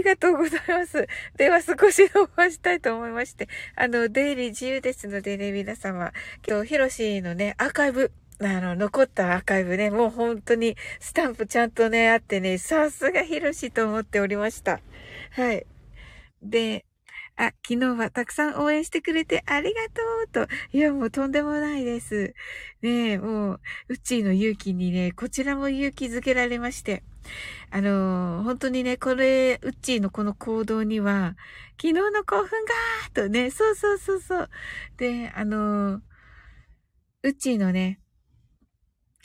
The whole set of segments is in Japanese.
ありがとうございます。では少し伸ばしたいと思いまして、あの、出入り自由ですのでね、皆様、今日、ヒロシのね、アーカイブ、あの、残ったアーカイブね、もう本当にスタンプちゃんとね、あってね、さすがヒロシと思っておりました。はい。で、あ、昨日はたくさん応援してくれてありがとうと。いや、もうとんでもないです。ねえ、もう、うちの勇気にね、こちらも勇気づけられまして。あのー、本当にね、これ、うっちーのこの行動には、昨日の興奮がーとね、そうそうそうそう。で、あのー、うっちーのね、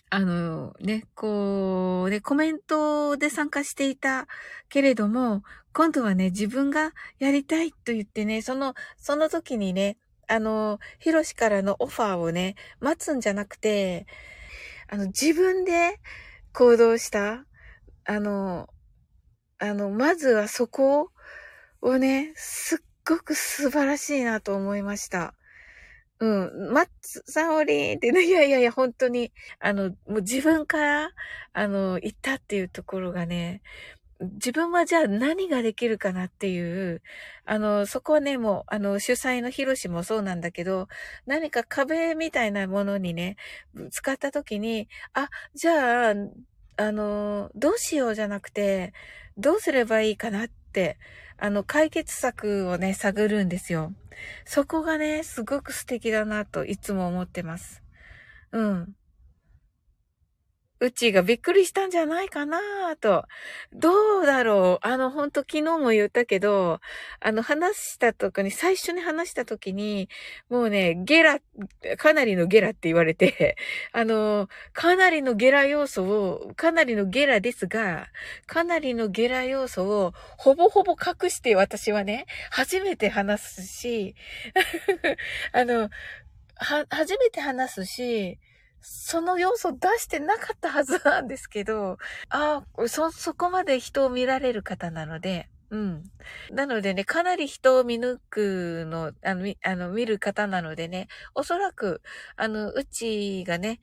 あのね、こう、ね、コメントで参加していたけれども、今度はね、自分がやりたいと言ってね、その、その時にね、あの、ヒロシからのオファーをね、待つんじゃなくて、あの、自分で行動した、あの、あの、まずはそこをね、すっごく素晴らしいなと思いました。うん。マッツさんおりーってね、いやいやいや、本当に、あの、もう自分から、あの、言ったっていうところがね、自分はじゃあ何ができるかなっていう、あの、そこはね、もう、あの、主催のヒロシもそうなんだけど、何か壁みたいなものにね、使った時に、あ、じゃあ、あの、どうしようじゃなくて、どうすればいいかなって、あの、解決策をね、探るんですよ。そこがね、すごく素敵だなといつも思ってます。うん。うちがびっくりしたんじゃないかなと。どうだろうあの、ほんと昨日も言ったけど、あの、話した時に、最初に話した時に、もうね、ゲラ、かなりのゲラって言われて、あの、かなりのゲラ要素を、かなりのゲラですが、かなりのゲラ要素を、ほぼほぼ隠して私はね、初めて話すし、あの、は、初めて話すし、その要素出してなかったはずなんですけど、ああ、そ、そこまで人を見られる方なので、うん。なのでね、かなり人を見抜くの、あの、み、あの、見る方なのでね、おそらく、あの、うちがね、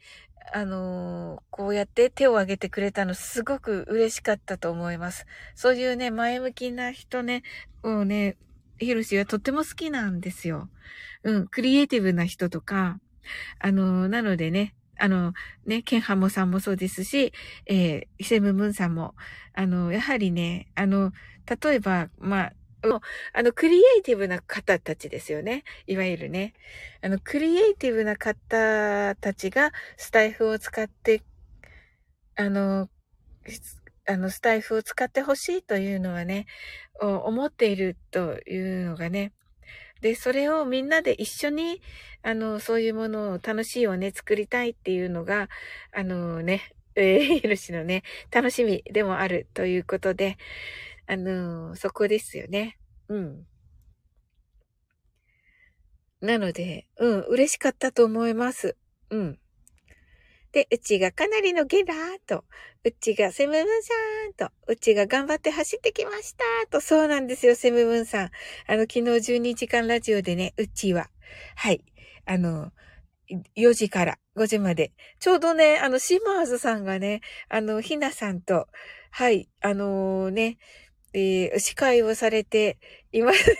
あのこうやって手を挙げてくれたのすごく嬉しかったと思います。そういうね、前向きな人ね、をね、ヒロシはとっても好きなんですよ。うん、クリエイティブな人とか、あのなのでね、あの、ね、ケンハモさんもそうですし、えー、セムムンさんも、あの、やはりね、あの、例えば、まあ、あの、クリエイティブな方たちですよね。いわゆるね。あの、クリエイティブな方たちがスタイフを使って、あの、あの、スタイフを使ってほしいというのはね、思っているというのがね、で、それをみんなで一緒に、あの、そういうものを楽しいをね、作りたいっていうのが、あのね、えー、ヒロシのね、楽しみでもあるということで、あのそこですよね。うん。なので、うん、嬉しかったと思います。うん。で、うちがかなりのゲラーと、うちがセムムーンさんと、うちが頑張って走ってきましたと、そうなんですよ、セムムーンさん。あの、昨日12時間ラジオでね、うちは、はい、あの、4時から5時まで。ちょうどね、あの、シマーズさんがね、あの、ひなさんと、はい、あのー、ね、えー、司会をされています。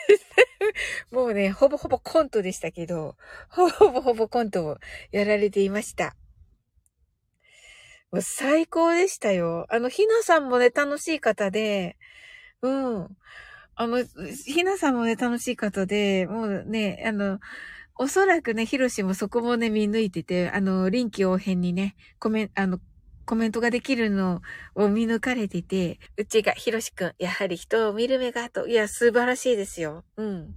もうね、ほぼほぼコントでしたけど、ほぼほぼコントをやられていました。最高でしたよ。あの、ひなさんもね、楽しい方で、うん。あの、ひなさんもね、楽しい方で、もうね、あの、おそらくね、ひろしもそこもね、見抜いてて、あの、臨機応変にね、コメント、あの、コメントができるのを見抜かれてて、うちが、ひろしくん、やはり人を見る目がと、いや、素晴らしいですよ。うん。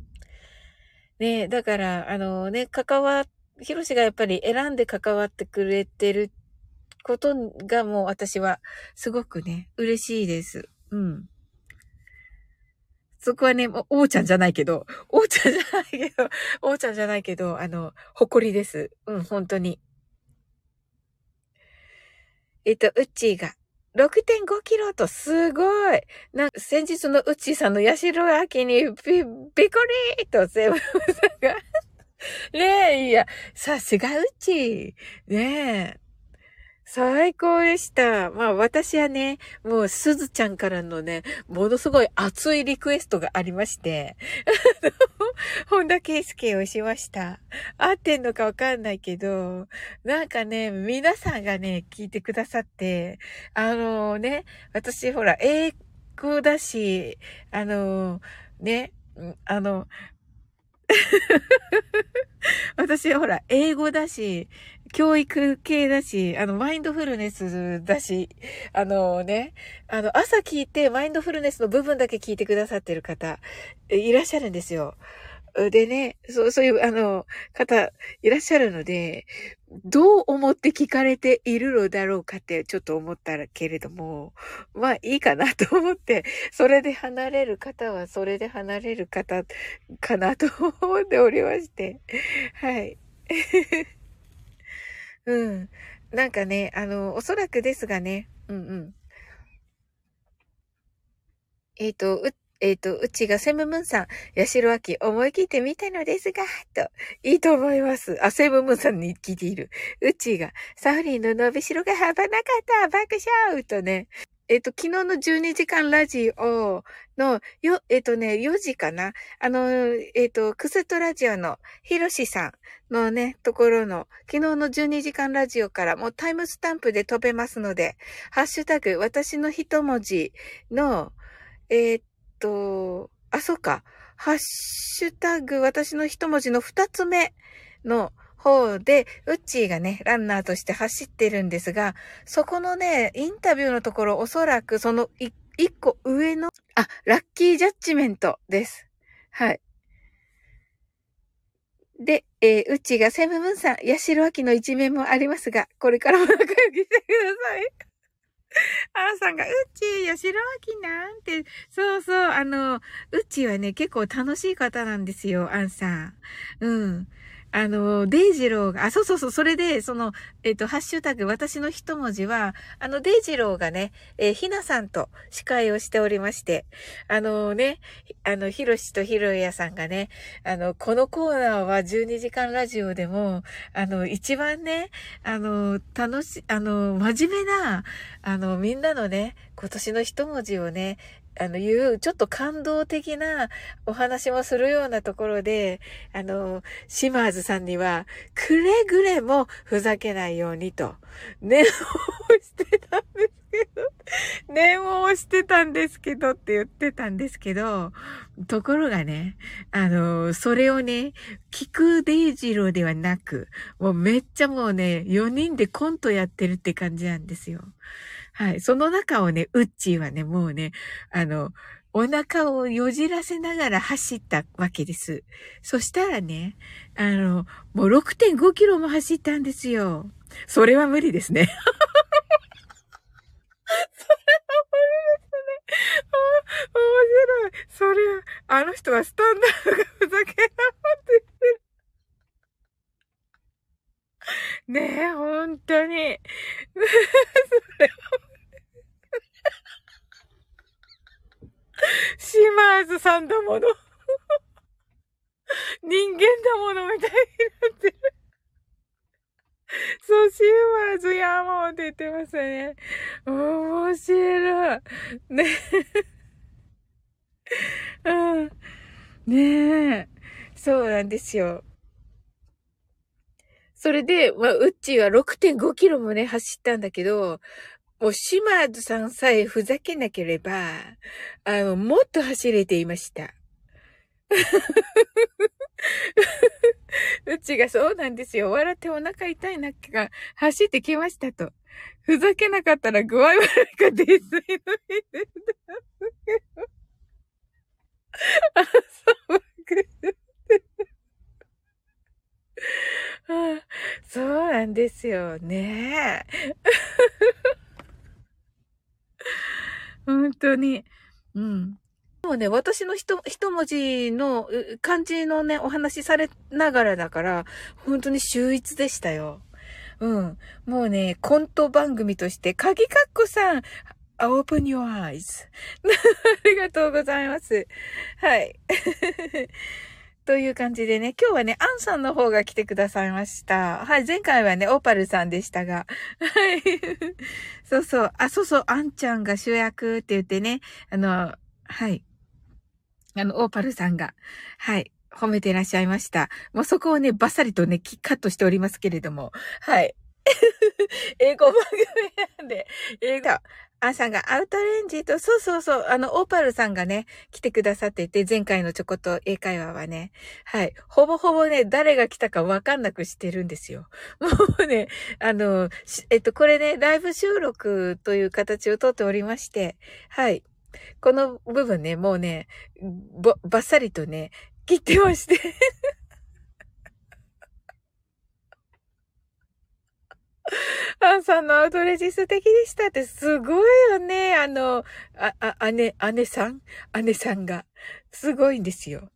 ねだから、あのね、関わ、ひろしがやっぱり選んで関わってくれてることがもう私はすごくね、嬉しいです。うん。そこはね、もう、おうちゃんじゃないけど、おうちゃんじゃないけど、おうちゃんじゃないけど、あの、誇りです。うん、本当に。えっと、うっちーが、6.5キロとすごい。なんか先日のうっちーさんのヤシロアキにび、びこりーとセブンさんがねえ、いや、さすがうっちー。ねえ。最高でした。まあ私はね、もうすずちゃんからのね、ものすごい熱いリクエストがありまして、本田圭介をしました。合ってんのかわかんないけど、なんかね、皆さんがね、聞いてくださって、あのね、私ほら、英語だし、あのね、あの、私は、ほら、英語だし、教育系だし、あの、マインドフルネスだし、あのね、あの、朝聞いて、マインドフルネスの部分だけ聞いてくださってる方、いらっしゃるんですよ。でね、そう、そういう、あの、方、いらっしゃるので、どう思って聞かれているのだろうかってちょっと思ったけれども、まあいいかなと思って、それで離れる方はそれで離れる方かなと思っておりまして、はい。うん。なんかね、あの、おそらくですがね、うんうん。えっ、ー、と、えっ、ー、と、うちがセムムンさん、ヤシロアキ思い切ってみたのですが、と、いいと思います。あ、セムムンさんに聞いている。うちが、サフリンの伸びしろが幅なかった爆笑とね、えっ、と、昨日の12時間ラジオの、よ、えっ、とね、4時かなあの、えっ、と、クストラジオのヒロシさんのね、ところの、昨日の12時間ラジオからもうタイムスタンプで飛べますので、ハッシュタグ、私の一文字の、えっ、と、あ、そうか。ハッシュタグ、私の一文字の二つ目の方で、ウッチーがね、ランナーとして走ってるんですが、そこのね、インタビューのところ、おそらくその一個上の、あ、ラッキージャッジメントです。はい。で、えー、うちがセムムンさん、ヤシロアキの一面もありますが、これからも仲良くしてください。あーさんが、うち、やしろあきなんて、そうそう、あの、うちはね、結構楽しい方なんですよ、あんさん。うん。あの、デイジローが、あ、そうそうそう、それで、その、えっ、ー、と、ハッシュタグ、私の一文字は、あの、デイジローがね、えー、ひなさんと司会をしておりまして、あのね、あの、ひろしとひろやさんがね、あの、このコーナーは12時間ラジオでも、あの、一番ね、あの、楽し、あの、真面目な、あの、みんなのね、今年の一文字をね、あの、いう、ちょっと感動的なお話もするようなところで、あの、シマーズさんには、くれぐれもふざけないようにと、念をしてたんですけど、念を押してたんですけどって言ってたんですけど、ところがね、あの、それをね、聞くデイジローではなく、もうめっちゃもうね、4人でコントやってるって感じなんですよ。はい。その中をね、ウッチーはね、もうね、あの、お腹をよじらせながら走ったわけです。そしたらね、あの、もう6.5キロも走ったんですよ。それは無理ですね。それは無理ですね。面白い。それは、あの人はスタンダードがふざけなって言ってる。ねえ、本当に。それはシマーズさんだもの。人間だものみたいになってる。そう、シーマーズやもうって言ってますね。面白い。ねうん。ねえ。そうなんですよ。それで、まあ、ウッチーは6.5キロもね、走ったんだけど、もう島津さんさえふざけなければ、あの、もっと走れていました。うちがそうなんですよ。笑ってお腹痛いなっが走ってきましたと。ふざけなかったら具合悪いか泥酔の日で。あ、そう、そうなんですよね。本当に。うん。でもね、私の一、一文字の漢字のね、お話しされながらだから、本当に秀逸でしたよ。うん。もうね、コント番組として、鍵かっこさん、open your eyes. ありがとうございます。はい。という感じでね、今日はね、アンさんの方が来てくださいました。はい、前回はね、オーパルさんでしたが。はい。そうそう。あ、そうそう、アンちゃんが主役って言ってね、あの、はい。あの、オーパルさんが、はい、褒めてらっしゃいました。もうそこをね、バッサリとね、カットしておりますけれども、はい。英語番組なんで、英語、アンさんがアウトレンジと、そうそうそう、あの、オーパルさんがね、来てくださっていて、前回のちょこっと英会話はね、はい。ほぼほぼね、誰が来たかわかんなくしてるんですよ。もうね、あの、えっと、これね、ライブ収録という形をとっておりまして、はい。この部分ね、もうね、ば、ばっさりとね、切ってましてアンさんのアウトレジ素敵でしたってすごいよね。あの、あ、あ、姉、姉さん？姉さんが。すごいんですよ。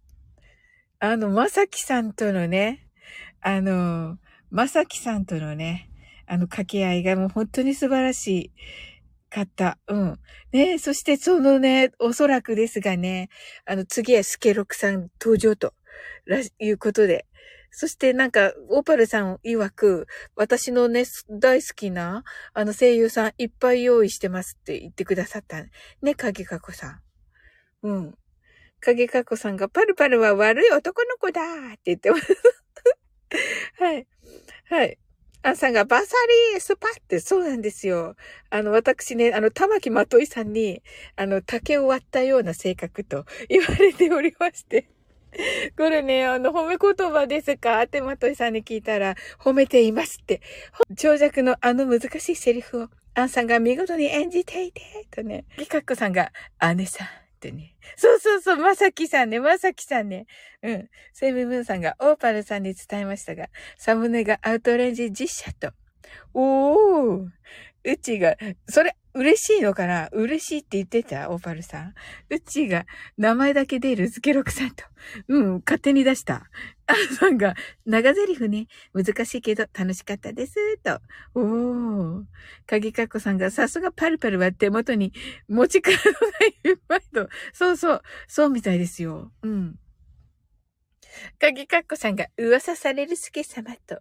あの、まさきさんとのね、あの、まさきさんとのね、あの掛け合いがもう本当に素晴らしい。かった。うん。ねそしてそのね、おそらくですがね、あの、次はスケロクさん登場と、ら、いうことで、そしてなんか、オパルさん曰く、私のね、大好きな、あの声優さんいっぱい用意してますって言ってくださった。ね、影かこさん。うん。影かこさんが、パルパルは悪い男の子だって言ってます。はい。はい。アンさんがバサリースパって、そうなんですよ。あの、私ね、あの、玉木まといさんに、あの、竹を割ったような性格と言われておりまして。これね、あの、褒め言葉ですか？ってまといさんに聞いたら、褒めていますって。長尺のあの難しいセリフを、アンさんが見事に演じていて、とね。ギカッコさんが、姉さんってね。そうそうそう、まさきさんね、まさきさんね。うん。セミムーンさんがオーパルさんに伝えましたが、サムネがアウトレンジ実写と。おー。うちが、それ、嬉しいのかな嬉しいって言ってた？オーパルさん。うちが、名前だけ出るズケロクさんと。うん、勝手に出した。あさんが、長台詞ね、難しいけど楽しかったです、と。おー。鍵かっこさんが、さすがパルパルは手元に持ちカードがいっぱいと。そうそう、そうみたいですよ。うん。鍵かっこさんが、噂される助様と。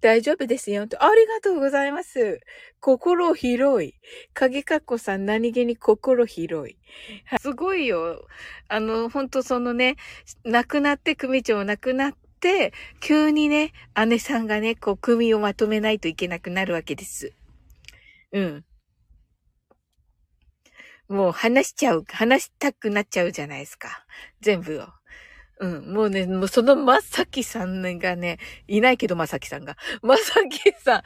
大丈夫ですよ。とありがとうございます。心広い。影かっこさん何気に心広い。すごいよ。あの、ほんとそのね、亡くなって組長亡くなって、急にね、姉さんがね、こう、組をまとめないといけなくなるわけです。うん。もう話しちゃう、話したくなっちゃうじゃないですか。全部を。うん、もうね、もうそのまさきさんがね、いないけどまさきさんが。まさきさん、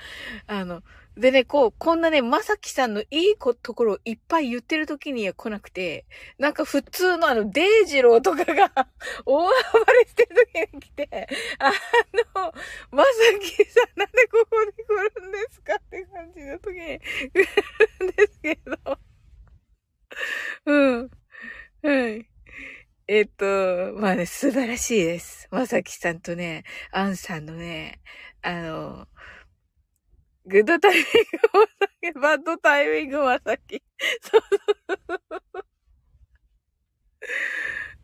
あの、でね、こう、こんなね、まさきさんのいいところをいっぱい言ってる時には来なくて、なんか普通のあの、デイジローとかが 大暴れしてる時に来て、あの、まさきさんなんでここに来るんですかって感じの時に来るんですけど。うん。はい。えっと、まあね、素晴らしいです。まさきさんとね、アンさんのね、あの、グッドタイミングまさき、バッドタイミングまさき。そうそうそ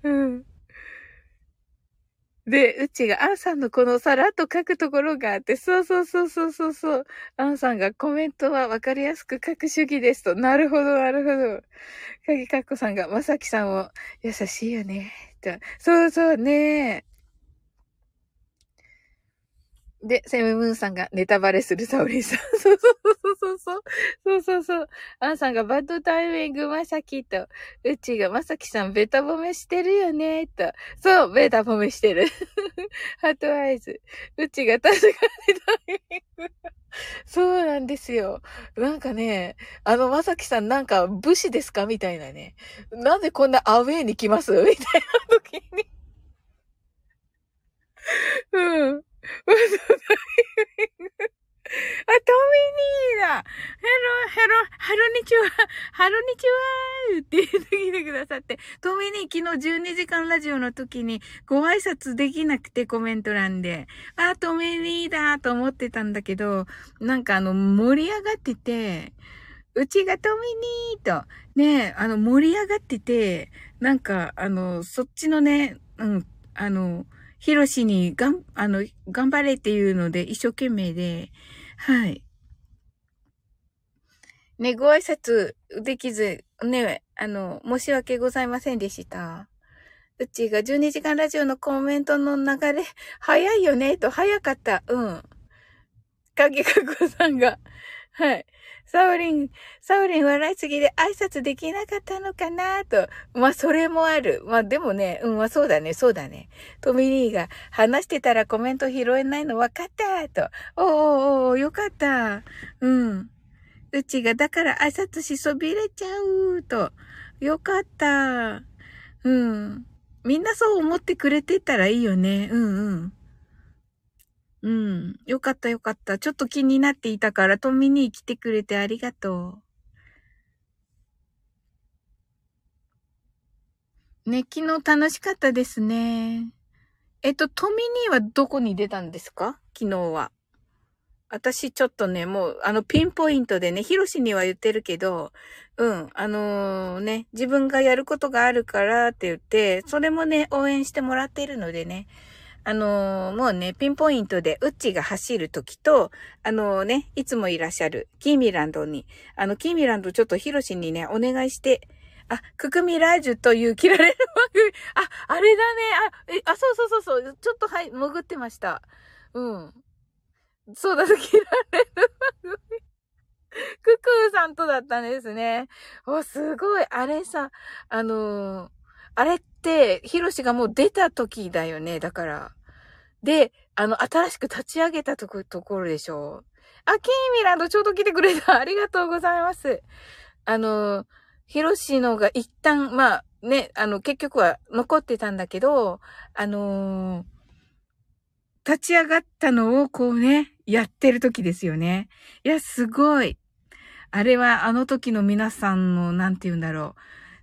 う。うん。で、うちが、アンさんのこのさらっと書くところがあって、そうそうそうそうそうそう。アンさんがコメントはわかりやすく書く主義ですと。なるほど、なるほど。かぎかっこさんが、まさきさんを優しいよね。と。そうそうね。で、セムムーンさんがネタバレするサオリンさん。そうそうそうそうそう。そうそうそう。アンさんがバッドタイミングまさきと、うちがまさきさんベタ褒めしてるよね、と。そう、ベタ褒めしてる。ハートアイズ。うちが確かにタイミング。そうなんですよ。なんかね、あの、まさきさんなんか武士ですかみたいなね。なんでこんなアウェイに来ます？みたいな時に。うん。あ、トミニーだ。ヘロ、ヘロ、ハロニチュワ、ハロニチュワーって言ってきてくださって、トミニー昨日12時間ラジオの時にご挨拶できなくてコメント欄で、あ、トミニーだと思ってたんだけど、なんかあの、盛り上がってて、うちがトミニーと、ね、あの、盛り上がってて、なんか、あの、そっちのね、うん、あの、ヒロシにがん、あの、頑張れっていうので一生懸命で、はい。ね、ご挨拶できず、ね、あの、申し訳ございませんでした。うちが12時間ラジオのコメントの流れ、早いよね、と、早かった。うん。影かこさんが、はい。サオリン、サオリン笑いすぎで挨拶できなかったのかなと。まあ、それもある。まあ、でもね、うん、まあ、そうだね、そうだね。トミニーが話してたらコメント拾えないの分かったと。おおおおよかった。うん。うちが、だから挨拶しそびれちゃうと。よかった。うん。みんなそう思ってくれてたらいいよね。うんうん。うん。よかったよかった。ちょっと気になっていたから、トミに来てくれてありがとう。ね、昨日楽しかったですね。えっと、トミニーはどこに出たんですか？昨日は。私ちょっとね、もう、あの、ピンポイントでね、ヒロシには言ってるけど、うん、あのー、ね、自分がやることがあるからって言って、それもね、応援してもらってるのでね、あのー、もうね、ピンポイントで、ウッチが走るときと、あのー、ね、いつもいらっしゃる、キーミランドに、あの、キーミランドちょっとヒロシにね、お願いして、あ、ククミラージュという切られる番組。あ、あれだね。あ、え、あ、そうそうそうそう。ちょっとはい、潜ってました。うん。そうだ、切られる番組。ククーさんとだったんですね。お、すごい。あれさ、あのー、あれって、ヒロシがもう出た時だよね。だから。で、あの、新しく立ち上げたとこ、ところでしょう。あ、キーミランドちょうど来てくれた。ありがとうございます。あの、ヒロシのが一旦、まあ、ね、あの、結局は残ってたんだけど、あのー、立ち上がったのをこうね、やってる時ですよね。いや、すごい。あれはあの時の皆さんの、なんて言うんだろ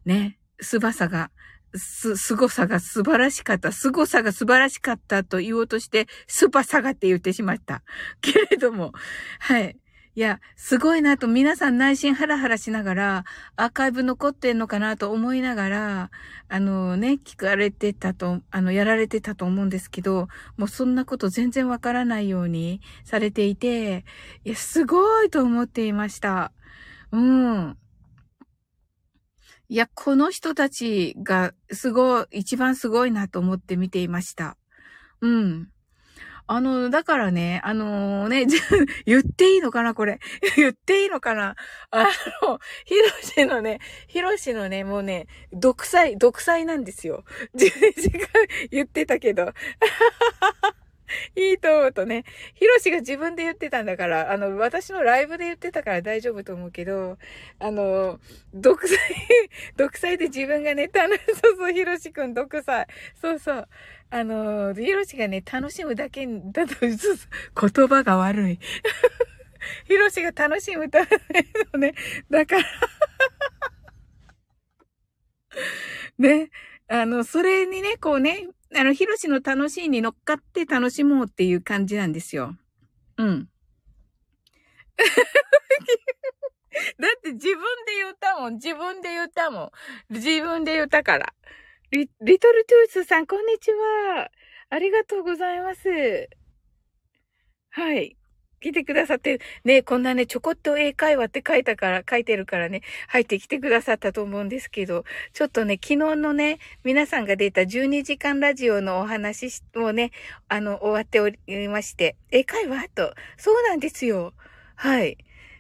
う。ね、素ばさが、す、凄さが素晴らしかった。凄さが素晴らしかったと言おうとして、スーパーサガって言ってしまった。けれども、はい。いや、すごいなと皆さん内心ハラハラしながら、アーカイブ残ってんのかなと思いながら、あのね、聞かれてたと、あの、やられてたと思うんですけど、もうそんなこと全然わからないようにされていて、いや、すごいと思っていました。うん。いや、この人たちがすごい、一番すごいなと思って見ていました。うん。あの、だからね、あのー、ね、言っていいのかなこれ。言っていいのかなあの、ヒロシのね、ヒロシのね、もうね、独裁、独裁なんですよ。12時間言ってたけど。いいと思うとね、ヒロシが自分で言ってたんだから、あの、私のライブで言ってたから大丈夫と思うけど、あの、独裁、独裁で自分がね、楽し、そうそう、ヒロシくん独裁。そうそう。あの、ヒロシがね、楽しむだけだと、言葉が悪い。ヒロシが楽しむためのね、だからね、あの、それにね、こうね、あの、ヒロシの楽しいに乗っかって楽しもうっていう感じなんですよ。うん。だって自分で言ったもん。自分で言ったもん。自分で言ったから。リ、リトルトゥースさん、こんにちは。ありがとうございます。はい。来てくださって、ね、こんなね、ちょこっと英会話って書いたから、書いてるからね、入ってきてくださったと思うんですけど、ちょっとね、昨日のね、皆さんが出た12時間ラジオのお話もね、あの、終わっておりまして、英会話？と、そうなんですよ。はい。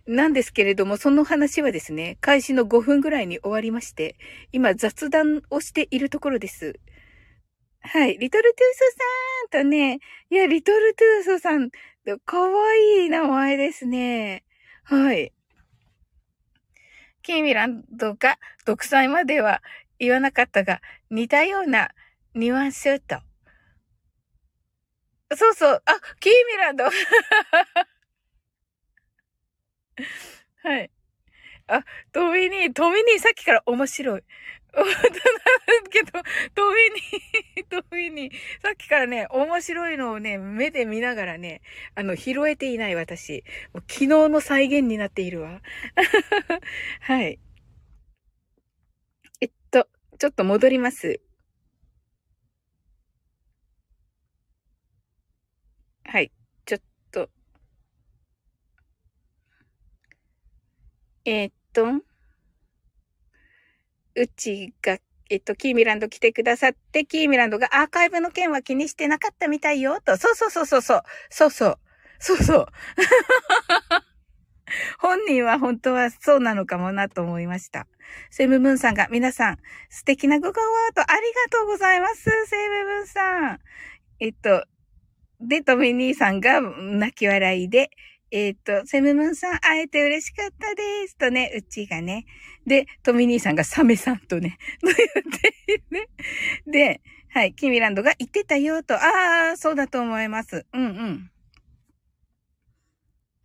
なんですけれども、その話はですね、開始の5分ぐらいに終わりまして、今雑談をしているところです。はい。リトルトゥーソさんとね、いや、リトルトゥーソさん、かわいい名前ですね。はい。キーミランドが独裁までは言わなかったが、似たようなニュアンスと。そうそう。あ、キーミランド。はい。あ、トミニー、トミニーさっきから面白い。大人 だけど、トミニー、トミニー、さっきからね、面白いのをね、目で見ながらね、あの、拾えていない私。もう昨日の再現になっているわ。はい。えっと、ちょっと戻ります。はい。ちょっと。え、っと、うちが、えっと、キーミランド来てくださって、キーミランドがアーカイブの件は気にしてなかったみたいよ、と。そうそうそうそうそう。そうそう。そうそう。本人は本当はそうなのかもなと思いました。セムムーンさんが皆さん素敵なご顔アートありがとうございます。セムムーンさん。えっと、で、トミニーさんが泣き笑いで、えっ、と、セムムーンさん会えて嬉しかったです。とね、うちがね。で、トミニーさんがサメさんとね、と言ってね。で、はい、キミランドが言ってたよと、ああ、そうだと思います。うんうん。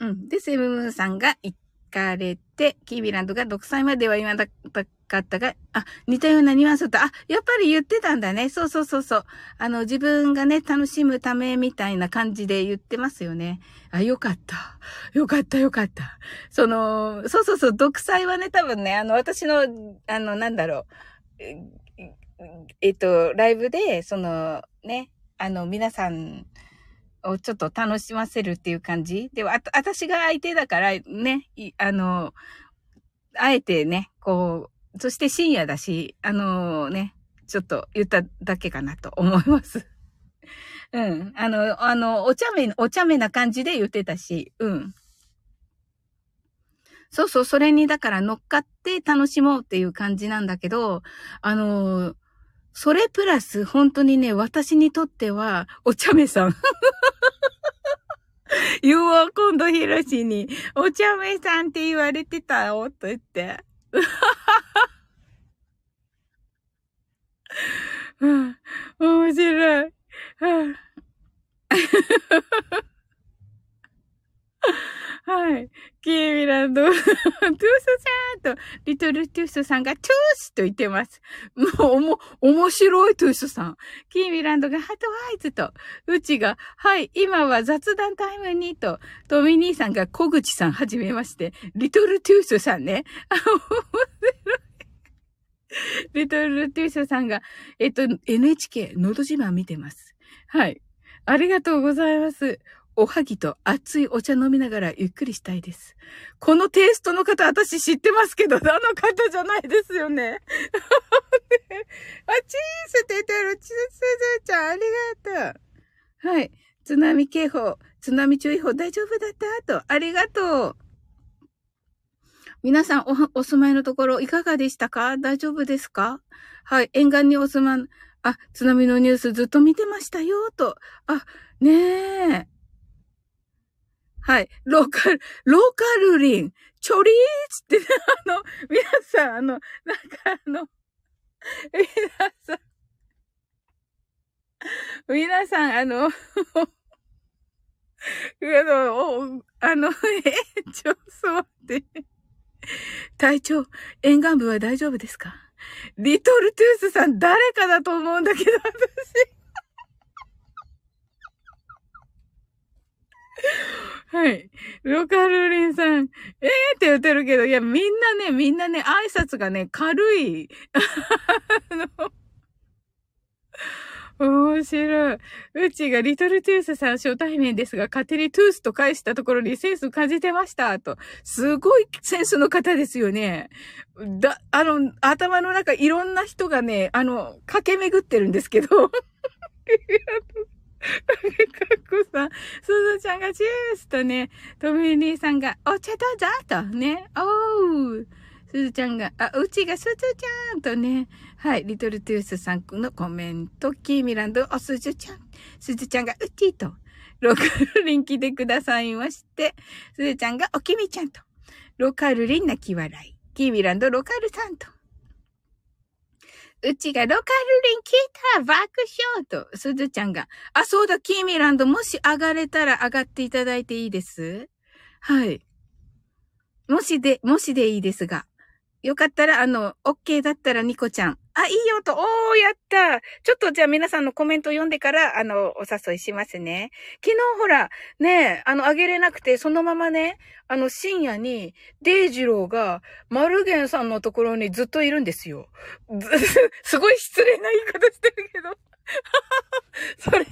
うん。で、セムムーンさんが行かれて、キービランドが独裁までは言わなかったが、あ、似たようなニュアンスと、あ、やっぱり言ってたんだね。そうそうそうそう。あの、自分がね、楽しむためみたいな感じで言ってますよね。あ、よかった。よかったよかった。その、そうそうそう、独裁はね、多分ね、あの、私の、あの、なんだろう。えっと、ライブで、その、ね、あの、皆さん、をちょっと楽しませるっていう感じ？で、あ、私が相手だからね、あの、あえてね、こう、そして深夜だし、あのね、ちょっと言っただけかなと思います。うん。あの、あの、お茶目、お茶目な感じで言ってたし、うん。そうそう、それにだから乗っかって楽しもうっていう感じなんだけど、あのそれプラス、本当にね、私にとっては、お茶目さん。言うわ、今度ひろしに、お茶目さんって言われてたよ、と言って。うん、面白い。はい。キーミランド、トゥースさんリトルトゥースさんがトゥースと言ってます。もう、おも、面白いトゥースさん。キーミランドがハートワイズと、うちが、はい、今は雑談タイムにと、トミ兄さんが小口さんはじめまして、リトルトゥースさんね。あ、面白い。リトルトゥースさんが、えっと、NHK、のど自慢見てます。はい。ありがとうございます。おはぎと熱いお茶飲みながらゆっくりしたいです。このテイストの方、私知ってますけど、あの方じゃないですよね。あ、チース出てる、チスズちゃん、ありがとう。はい。津波警報、津波注意報大丈夫だった？と、ありがとう。皆さんお、お住まいのところいかがでしたか？大丈夫ですか？はい。沿岸にお住まい、あ、津波のニュースずっと見てましたよ、と。あ、ねえ。はい。ローカル、ローカルリン、チョリーツって、あの、皆さん、あの、なんかあの、皆さん、皆さん、あの、あの、あの、え、ちょ、そうって。隊長、沿岸部は大丈夫ですか？リトルトゥースさん誰かだと思うんだけど、私。はい。ロカルリンさん、えーって言ってるけど、いや、みんなね、みんなね、挨拶がね、軽い。あの、面白い。うちがリトルトゥースさん初対面ですが、勝手にトゥースと返したところにセンス感じてました。と。すごいセンスの方ですよね。だ、あの、頭の中いろんな人がね、あの、駆け巡ってるんですけど。ありがとうかっこさん、すずちゃんがチュースとね、トミー兄さんが、お茶どうぞとね、おー。すずちゃんが、あ、うちがすずちゃんとね、はい、リトルトゥースさんのコメント、キーミランド、おすずちゃん、すずちゃんがうちと、ロカルリン来てくださいまして、すずちゃんがおきみちゃんと、ロカルリン泣き笑い、キーミランド、ロカルさんと、うちがロカルリン聞いた爆笑と、すずちゃんが。あ、そうだ、キーミランド、もし上がれたら上がっていただいていいですはい。もしで、もしでいいですが。よかったら、あの、OK だったらニコちゃん。あ、いいよと、おー、やったちょっとじゃあ皆さんのコメント読んでから、あの、お誘いしますね。昨日ほら、ねあの、あげれなくて、そのままね、あの、深夜に、デイジローが、マルゲンさんのところにずっといるんですよ。すごい失礼な言い方してるけど。それで、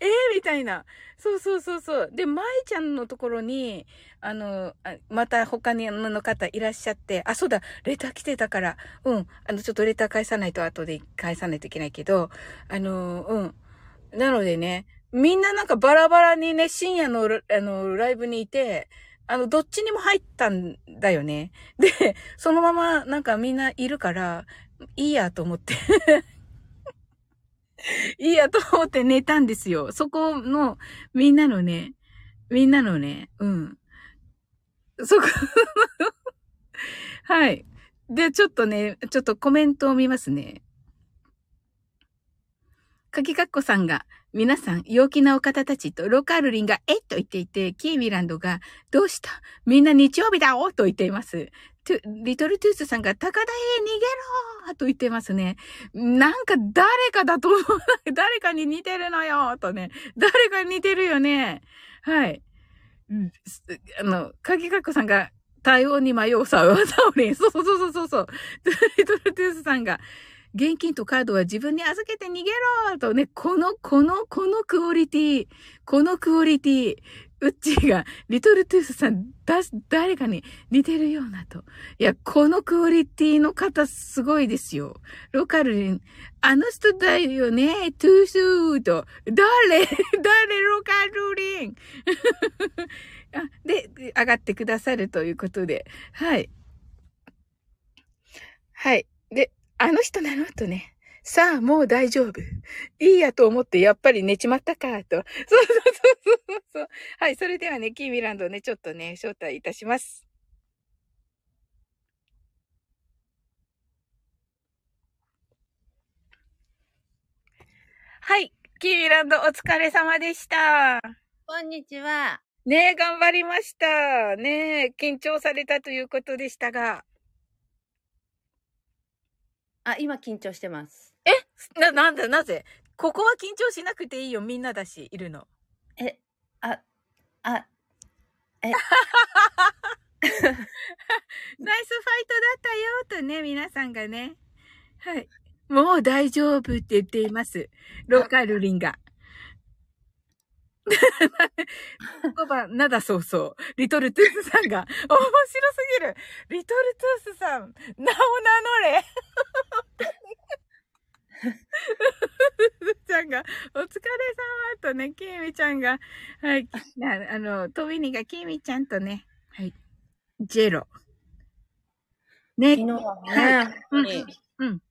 えー、みたいたいな。そうそうそうそう。で、舞ちゃんのところに、あの、あまた他にの方いらっしゃって、あ、そうだ、レター来てたから、うん、あの、ちょっとレター返さないと後で返さないといけないけど、あの、うん。なのでね、みんななんかバラバラにね、深夜の、あの、ライブにいて、あの、どっちにも入ったんだよね。で、そのままなんかみんないるから、いいやと思って。いいやと思って寝たんですよ。そこの、みんなのね、みんなのね、うん。そこ、はい。で、ちょっとね、ちょっとコメントを見ますね。かきかっこさんが、皆さん、陽気なお方たちとロカールリンが、えっと言っていて、キーミランドが、どうした？みんな日曜日だお？と言っています。リトルトゥースさんが、高台へ逃げろと言ってますね。なんか誰かだと思う。誰かに似てるのよとね。誰かに似てるよね。はい。あの、かきかっこさんが、対応に迷うさ、わざおり。そうそうそうそうそう。リトルトゥースさんが、現金とカードは自分に預けて逃げろとね、この、この、このクオリティ、このクオリティ、うっちーが、リトルトゥースさん、だ、誰かに似てるようなと。いや、このクオリティの方すごいですよ。ローカルリン、あの人だよね、トゥースーと。誰 誰ローカルリン あで、上がってくださるということで。はい。はい。で、あの人なの？とね。さあ、もう大丈夫。いいやと思って、やっぱり寝ちまったか、と。そうそうそうそうそう。はい、それではね、キーミランドね、ちょっとね、招待いたします。はい、キーミランドお疲れ様でした。こんにちは。ねえ、頑張りました。ねえ、緊張されたということでしたが。あ、今緊張してます。な、なんだ、なぜ？ここは緊張しなくていいよ。みんなだし、いるの。え、あ、あ、ナイスファイトだったよ、とね、皆さんがね。はい。もう大丈夫って言っています。ローカルリンが。言葉、なだそうそう。リトルトゥースさんが、面白すぎる。リトルトゥースさん、名を名乗れ。ちゃん。が、お疲れ様とね、キーミちゃん。が、はい、なあの、トビニがキーミちゃん。とね、はい、ジェロ。ね、昨日はね、はいうん。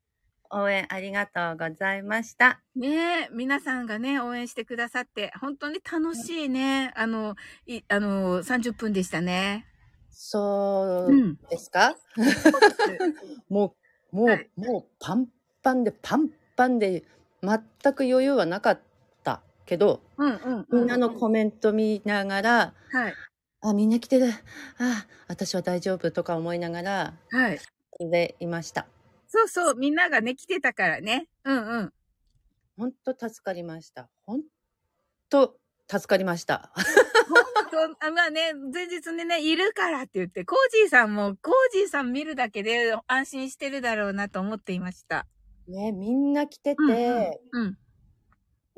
応援ありがとうございました。ね、皆さん。がね、応援してくださって、本当に楽しいね、あの、い、あの、30分でしたね。そうですか、もう、もう、はいもうパンパンでパンパンで全く余裕はなかったけど、うんうん。みんなのコメント見ながら、はい。あ、みんな来てる。あ、私は大丈夫とか思いながら、はい。でいました。そうそう、みんながね、来てたからね。うんうん。本当助かりました。本当助かりました。あまあね、前日にね、いるからって言って、コージーさんも、コージーさん見るだけで安心してるだろうなと思っていました。ね、みんな来てて、うんうん。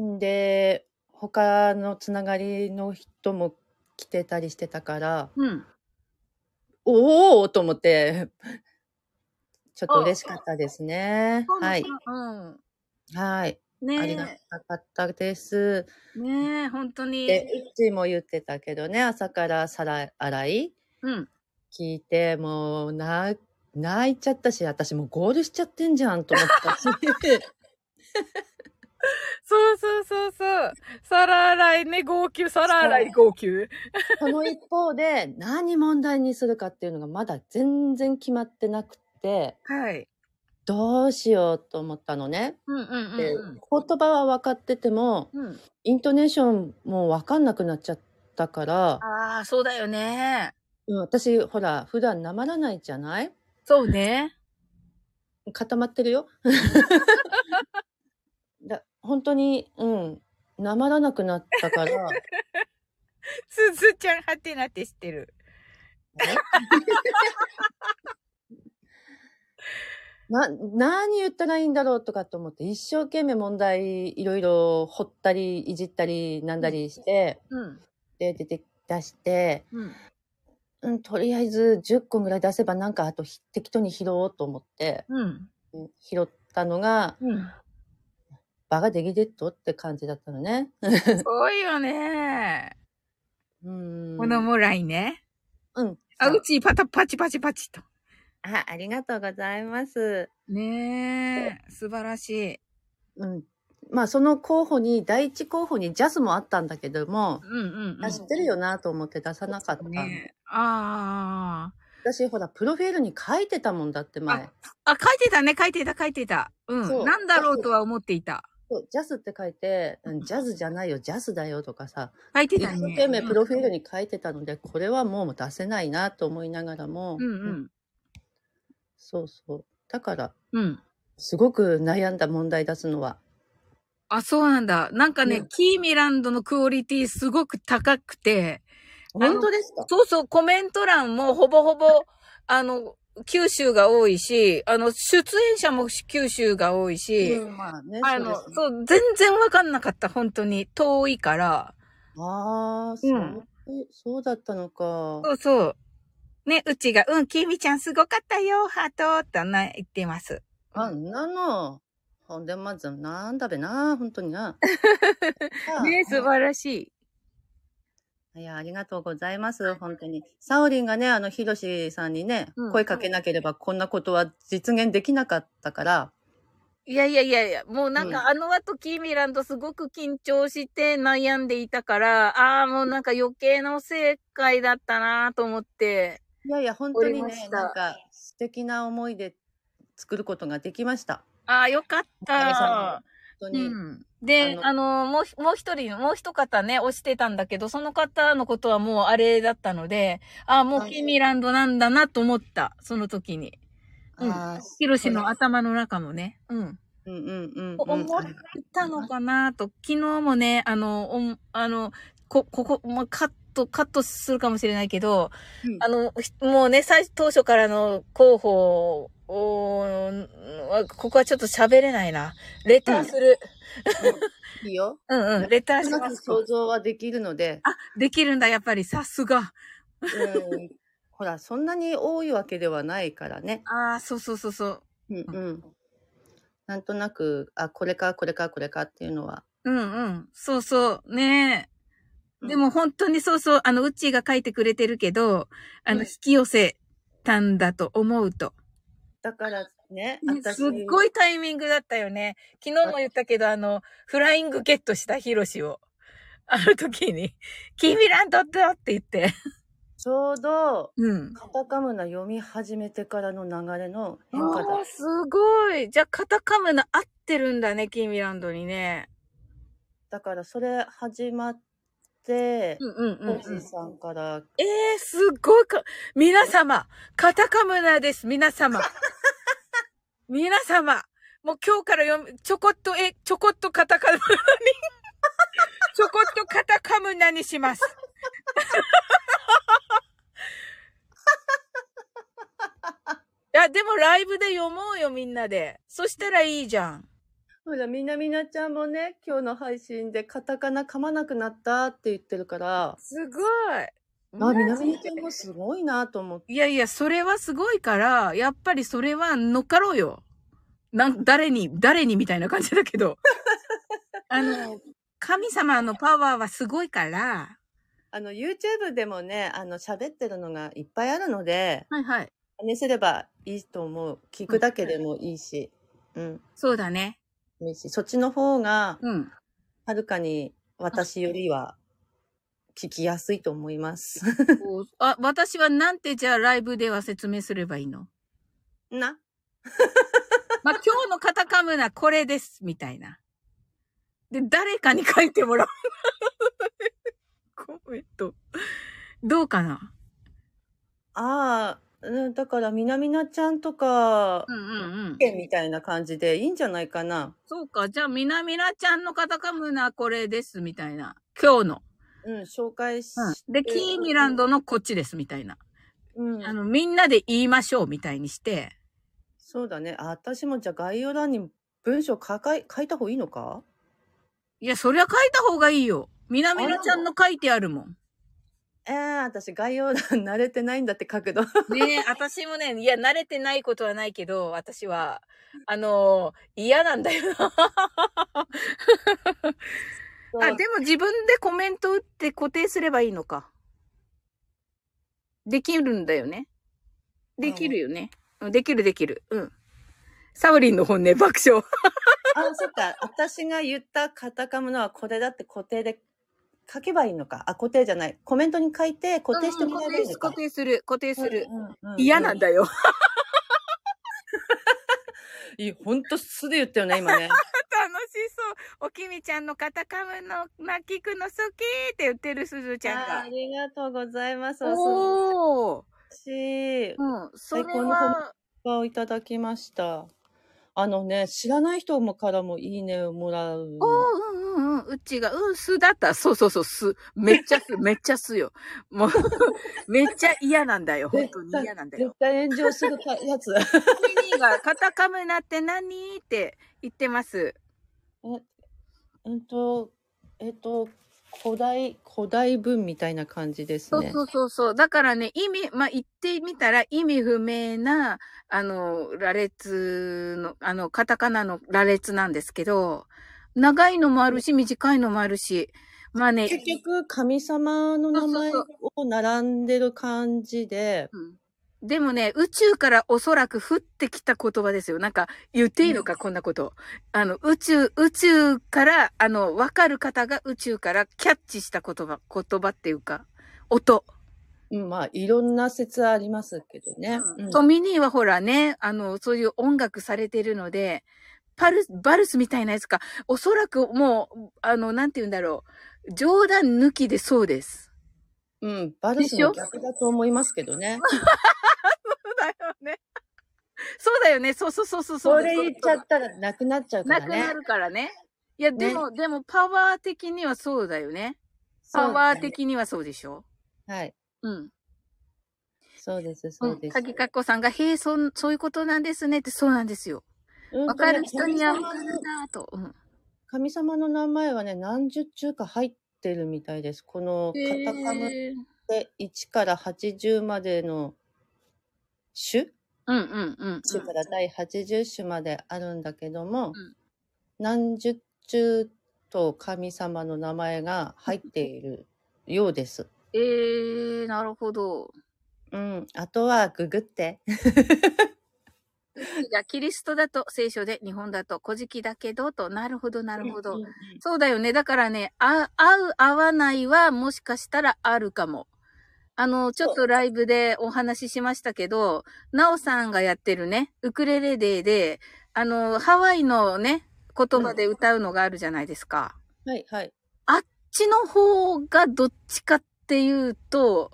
んで、他のつながりの人も来てたりしてたから、うん。おおと思って、ちょっと嬉しかったですね。はい。うん。はい。ねありがたかったです。え。ねえ、本当に。で、うちも言ってたけどね、朝から皿洗いうん。聞いて、もう、な、泣いちゃったし、私もうゴールしちゃってんじゃんと思ったし。そうそうそうそう。皿洗いね、号泣、皿洗い、号泣。その一方で、何問題にするかっていうのがまだ全然決まってなくて、はい。どうしようと思ったのね。うんうんで、うん言葉は分かってても、うん。うん。イントネーションも分かんなくなっちゃったから、ああ、そうだよね。うん、私、ほら、普段なまらないじゃない？そうね。固まってるよ。だ本当に、うん、なまらなくなったから、すずちゃんはてなって知ってる。な、何言ったらいいんだろうとかと思って、一生懸命問題いろいろ掘ったり、いじったり、なんだりして、うん。で、出て出して、うん。うん、とりあえず10個ぐらい出せばなんかあとひ適当に拾おうと思って、うん。うん拾ったのが、うん。バカできでっとって感じだったのね。すごいよね。うん。物もらいね。うん。あ、そううちパタパチパチパチと。あ、ありがとうございます。ねえ、素晴らしい。うん。まあ、その候補に、第一候補にジャズもあったんだけども、うんうん、うん。あ知ってるよなと思って出さなかった。ねえ。あ私、ほら、プロフィールに書いてたもんだって前。あ。あ、書いてたね、書いてた、書いてた。う。そうんなんだろうとは思っていた。そうジャズって書いて、うんジャズじゃないよ、ジャズだよとかさ、一書いてたね。生懸命プロフィールに書いてたので、これはもう出せないなと思いながらも、うんうん。そうそう。だから、うん。すごく悩んだ問題出すのは。あ、そうなんだ。なんかね、うんキーミランドのクオリティすごく高くて、の本当ですか？そうそう、コメント欄もほぼほぼ、あの、九州が多いし、あの、出演者も九州が多いし、うん、まあね。あの、そうねそう、全然わかんなかった、本当に。遠いから。ああ、そう、うんそうだったのか。そうそう。ね、うちが、うん、きみちゃんすごかったよ、ハート、とな、言ってます。あんなの。ほんで、まず、なんだべな、本当にな。あね、素晴らしい。いや、ありがとうございます。本当に。サオリンがね、あの、ヒロシさんにね、うん声かけなければこんなことは実現できなかったから、いやいやいやいや、もうなんうんかあの後キーミランドすごく緊張して悩んでいたから、ああ、もうなんか余計なおせっかいだったなと思って。いやいや、本当にね、おりましたなんか、素敵な思い出作ることができました。ああ、よかっおかげさた。本当に。うん。で、ああのもうひ、もう一人、もう一方ね、押してたんだけど、その方のことはもうあれだったので、ああ、もうはいキーミランドなんだなと思った、その時に。うんヒロシの頭の中もね。うん。うんうんうんうん。思ってたのかなと、昨日もね、あの、おんあの、こ、ここ、もうカット、カットするかもしれないけど、うんあの、ひもうね、最当初からの候補を、はここはちょっと喋れないな。レターする。いいよ。うん、うん、レターします。想像はできるので、あ、できるんだ、やっぱり、さすが。うん、ほら、そんなに多いわけではないからね。ああ、そうそうそうそう。うんうん。なんとなく、あ、これか、これか、これかっていうのは。うんうん。そうそう。ねえ。うんでも本当にそうそう、あの、うっちーが書いてくれてるけど、あの、うん引き寄せたんだと思うと。だからね、すっごいタイミングだったよね。昨日も言ったけど、あの、フライングゲットしたヒロシを。あの時に、キーミランドだって言って。ちょうど、うん。カタカムナ読み始めてからの流れの変化だ。すごい。じゃあ、カタカムナ合ってるんだね、キーミランドにね。だから、それ始まって、うんうんうさんから、ええー、すっごいか、皆様、カタカムナです、皆様。皆様、もう今日から読む、ちょこっと、え、ちょこっとカタカムナに、ちょこっとカタカムナにします。いや、でもライブで読もうよ、みんなで。そしたらいいじゃん。ほら、みなみなちゃんもね、今日の配信でカタカナ噛まなくなったって言ってるから、すごい。あ、みなみなちゃんもすごいなと思って。いやいや、それはすごいから、やっぱりそれは乗っかろうよ。なん、誰に、誰にみたいな感じだけど。あの、神様のパワーはすごいから。あの、YouTube でもね、あの、喋ってるのがいっぱいあるので、はいはい。真似すればいいと思う。聞くだけでもいいし、うん、そうだね。そっちの方が、うん。はるかに私よりは聞きやすいと思います。あ、私はなんてじゃあライブでは説明すればいいの？な？まあ、今日のカタカムナこれです、みたいな。で、誰かに書いてもらう。コメント。どうかな？ああ、うんだからみなみなちゃんとか、うんうんうん。みたいな感じでいいんじゃないかな。そうか。じゃあ、みなみなちゃんのカタカムナこれです、みたいな。今日の。うん、紹介し、うん。で、キーミランドのこっちです、みたいな。うん、あの、みんなで言いましょう、みたいにして。そうだね。あ、私もじゃあ概要欄に文章書かい書いた方がいいのか？いや、そりゃ書いた方がいいよ。みなみなちゃんの書いてあるもん。えー、私概要欄 慣れてないんだって書くの。ねえ、私もね、いや、慣れてないことはないけど、私は、あのー嫌なんだよな。あ、でも自分でコメント打って固定すればいいのか。できるんだよね。できるよね。うんできるできる。うん。サウリンの本音爆笑。あ、そっか。私が言ったカタカムのはこれだって固定で書けばいいのか。あ、固定じゃない。コメントに書いて固定してもらえばいいのか。固定する、固定する。うんうんうん嫌なんだよ。いや、ほんと素で言ったよね、今ね。楽しそう。おきみちゃんのカタカムの泣きくの好きって言ってるすずちゃんがああ。りがとうございます。おー。しい。うん、それ最高のは、をいただきました。あのね、知らない人もからもいいねをもらう。おー、うんうんうん、うちが、うん、すだった。そうそうそう、す。めっちゃす、めっちゃすよ。もう、めっちゃ嫌なんだよ。本当に嫌なんだよ絶。対炎上するかやつ。ミニーがカタカムなって何？って言ってます。えっと、えっと、古代、古代文みたいな感じですね。そうそうそうそう。だからね、意味、まあ、言ってみたら意味不明な、あの、羅列の、あの、カタカナの羅列なんですけど、長いのもあるし、短いのもあるし、まあね、結局、神様の名前そうを並んでる感じで、うんでもね、宇宙からおそらく降ってきた言葉ですよ。なんか、言っていいのか、こんなこと。あの、宇宙、宇宙から、あの、わかる方が宇宙からキャッチした言葉、言葉っていうか、音。うん、まあ、いろんな説ありますけどね。うんトミニーはほらね、あの、そういう音楽されてるので、パルス、バルスみたいなやつか、おそらくもう、あの、なんて言うんだろう。冗談抜きでそうです。うん、バルスの逆だと思いますけどね。そうだよね。そうだよね。そうそうそうそうそれ言っちゃったらなくなっちゃうからね。なくなるからね。いや、でも、でも、パワー的にはそうだよね。そうパワー的にはそうでしょ？はい。うん。そうです、うん。そうです。鍵かっこさんが、へえ、そん、そういうことなんですねって、そうなんですよ。うんわかる？人には神様わかるなぁと。うん。神様の名前はね、何十中か入ってるみたいです。このカタカムへーで1から80までの種？うんうんうん。種から第80種まであるんだけども、うん何十中と神様の名前が入っているようです。えー、なるほど。うん。あとはググって。じゃあ、キリストだと聖書で、日本だと古事記だけど、と、なるほど、なるほど。そうだよね。だからね、あ、合う、合わないは、もしかしたらあるかも。あの、ちょっとライブでお話ししましたけど、なおさんがやってるね、ウクレレデーで、あの、ハワイのね、言葉で歌うのがあるじゃないですか。はいはい。あっちの方がどっちかっていうと、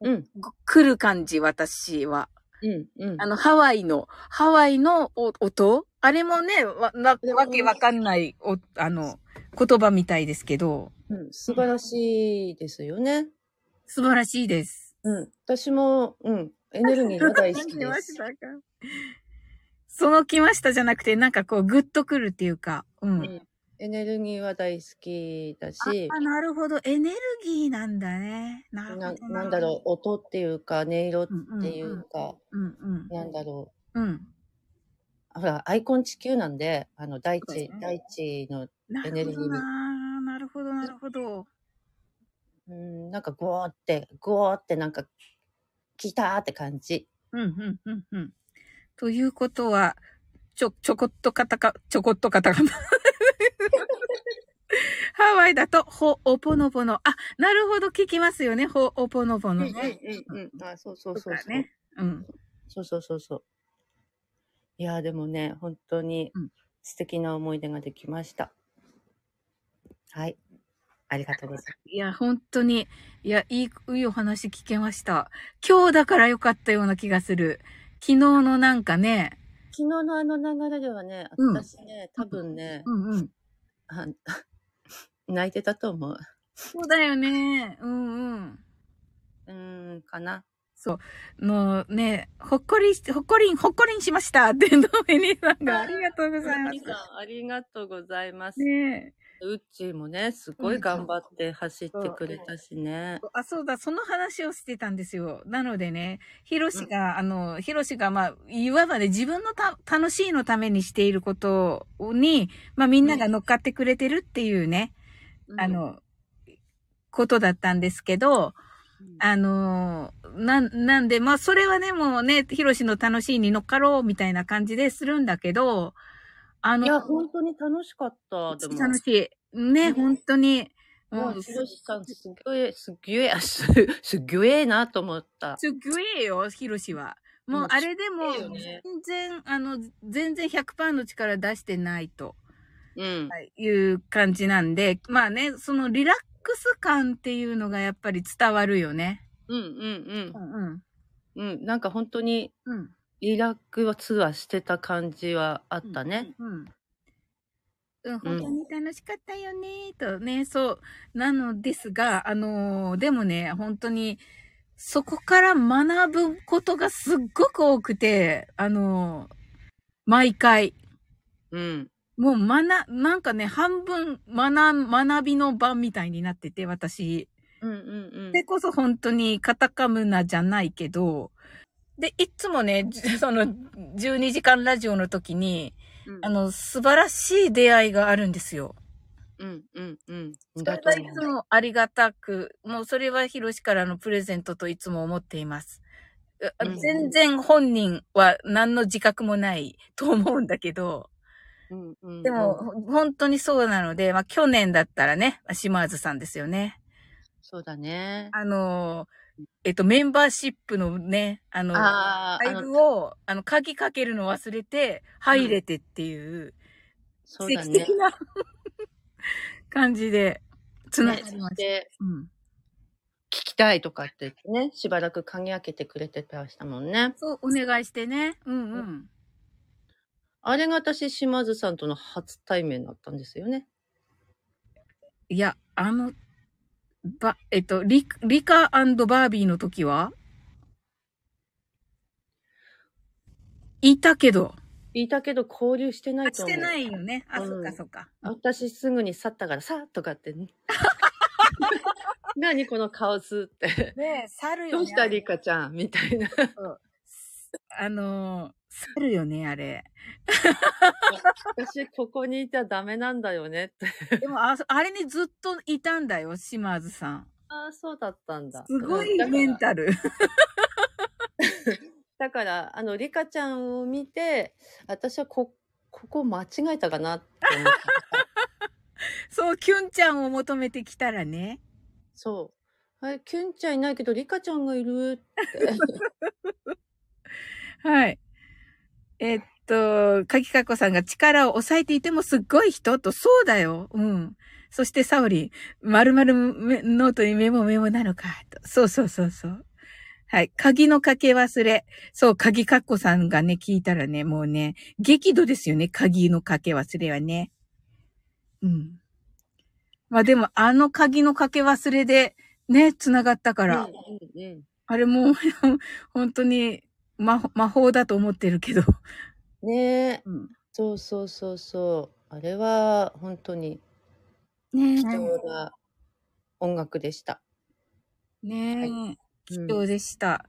うん。ご来る感じ、私は。うん。うんあ。の、ハワイの、ハワイのお音？あれもね、わ、わけわかんない、お、あの、言葉みたいですけど、うん、素晴らしいですよね。素晴らしいです。うん。私も、うん。エネルギーが大好きです。か？その来ましたじゃなくて、なんかこう、グッとくるっていうか、うん。うんエネルギーは大好きだし、あ、なるほど。エネルギーなんだね。なるほなど。なんだろう、音っていうか、音色っうんていうか、うんうん。なんだろうん。う。ほら、アイコン地球なんで、あの、大地、ね大地の、なエネルギーにるほどな。なるほど、なるほど。うん、なんか、ゴーって、ゴーってなんか、来たーって感じ。うん、うん、うん、うん。ということは、ちょ、ちょこっとカタカ、ちょこっとカタカナ。ハワイだと、ほ、おぽのぽの。あ、なるほど、聞きますよね。ほ、おぽのぽのね。うん、うん、うん。あ、そうそうそうそう。ね。うん。そうそうそうそう。いやー、でもね、本当にうん素敵な思い出ができました。はい。ありがとうございいや、本当に、いや、いい、いいお話聞けました。今日だからよかったような気がする。昨日のなんかね、ます。昨日のあの流れではね、うん私ね、多分ね、うんうん。あ泣いてたと思う。そうだよね。うんうん。うーん、かな。もうね、ほっこりし、ほっこりん、ほっこりんしましたって、ドメニーさんがありがとうございま皆さん、ありがとうございます。す。ねうっちーもね、すごい頑張って走ってくれたしね。あ、そうだ、その話をしてたんですよ。なのでね、ヒロシが、あの、ヒロシが、まあ、いわばね、自分のた楽しいのためにしていることに、まあ、みんなが乗っかってくれてるっていうね、あの、ことだったんですけど、うん、あのーなん、なんで、まあ、それはね、もうね、ヒロシの楽しいに乗っかろうみたいな感じでするんだけど、あの、いや、本当に楽しかった。でも。楽しい。ね、ね本当に、もう、ひろしさん、すげえ、すげえ、す、すげえなと思った。すっげえよ、ヒロシは。もうう、んあれでも、全然、あの、全然100%の力出してないとうん。いう感じなんで、まあね、そのリラックス感っていうのがやっぱり伝わるよね。うんうんうん、うん。うん。うん。なんか本当にうん。リラックスはしてた感じはあったね。うん。うん、本当に楽しかったよね、とね、そう、なのですが、あのーでもね、本当に、そこから学ぶことがすっごく多くて、あのー毎回、うん。もう学、なんかね、半分学、学びの場みたいになってて、私。うんうんうん。でこそ本当にカタカムナじゃないけど、で、いつもね、じ その、12時間ラジオの時に、うんあの、素晴らしい出会いがあるんですよ。うんうんうん。そだれがいつ。もありがたく、もうそれはヒロシからのプレゼントといつも思っています。全然本人は何の自覚もないと思うんだけど、うんうんうんでも、ほ本当にそうなので、まあ去年だったらね、島津さんですよね。そうだね。あの、えっと、メンバーシップのね、あの、ああ、ライブを、あの、鍵かけるの忘れて、入れてっていう、うだね。跡的な 感じで、つながねりました。そして、うん。聞きたいとかって言ってね、しばらく鍵開けてくれてましたもんね。そう、お願いしてね。うんうん。あれが私、島津さんとの初対面だったんですよね。いや、あの、ば、えっと、リリカバービーの時は？いたけど、いたけど交流してないあ、と思う。してないよね。あ、うんそっかそっか。私すぐに去ったから、さーとかってね。何このカオスって。ねえ、猿よね。どうしたリカちゃん？みたいな。あのー、猿よね、あれ。私、ここにいたらダメなんだよねって。でも、あ、あれにずっといたんだよ、島津さん。ああ、そうだったんだ。すごいメンタル。だから、あの、リカちゃんを見て、私はこ、ここ間違えたかなって思った。そう、キュンちゃんを求めてきたらね。そう。はい、キュンちゃんいないけど、リカちゃんがいるって。はい。えっと、かきかこさんが力を抑えていてもすっごい人と、そうだよ。うん。そしてサオリン、まるまるノートにメモメモなのか。とそうそうそうそう。はい。鍵のかけ忘れ。そう、鍵かっこさんがね、聞いたらね、もうね、激怒ですよね。鍵のかけ忘れはね。うん。まあでも、あの鍵のかけ忘れで、ね、繋がったから。うんうんうんあれもう、本当に魔魔法だと思ってるけど。ねえ、うん、そうそうそうそう。あれは、本当にね貴重な音楽でした。え。ねえ、うん貴重でした。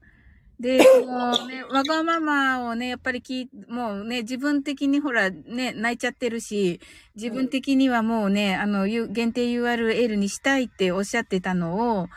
で、もうね、わがままをね、やっぱり聞い、もうね、自分的にほら、ね、泣いちゃってるし、自分的にはもうね、あの、ゆ限定 URL にしたいっておっしゃってたのを、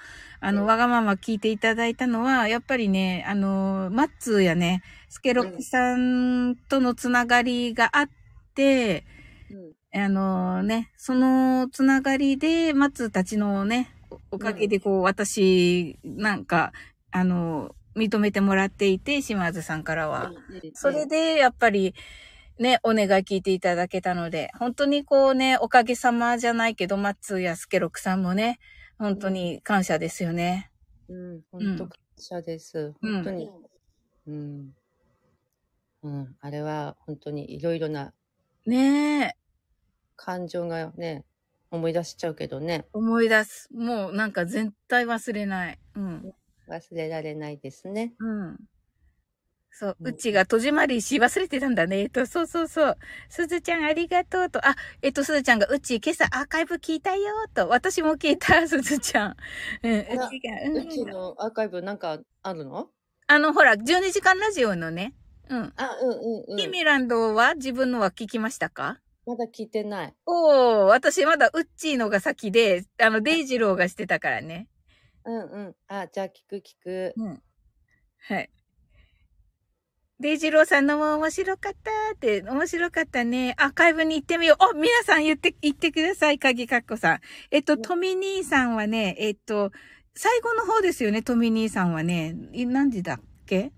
あの、うんわがまま聞いていただいたのは、やっぱりね、あの、マッツーやね、スケロックさんとのつながりがあって、うん。あのね、そのつながりで、松たちのね、おおかげでこう、私、なんか、あの、認めてもらっていて、島津さんからは。それで、やっぱり、ね、お願い聞いていただけたので、本当にこうね、おかげさまじゃないけど、松やスケロクさんもね、本当に感謝ですよね。うん、本当感謝です。うん本当に。うん。うん、あれは本当にいろいろなねえ、感情がね、思い出しちゃうけどね。思い出す。もうなんか絶対忘れない。うん。忘れられないですね。うん。そう、うちが戸締まりし忘れてたんだね。えっと、そうそうそう。すずちゃんありがとうと。あ、えっと、すずちゃんが、うち今朝アーカイブ聞いたよと。私も聞いた、すずちゃん。うん、うちが、うん。うちのアーカイブなんかあるの？あの、ほら、12時間ラジオのね。うん。あ、うんうんうん。キミランドは自分のは聞きましたか？まだ聞いてない。おー、私まだウッチーのが先で、あの、デイジローがしてたからね。うんうん。あ、じゃあ聞く聞く。うん。はい。デイジローさんのも面白かったって、面白かったね。アーカイブに行ってみよう。お、皆さん言って、言ってください、鍵かっこさん。えっと、うんトミ兄さんはね、えっと、最後の方ですよね、トミ兄さんはね。い何時だっけ？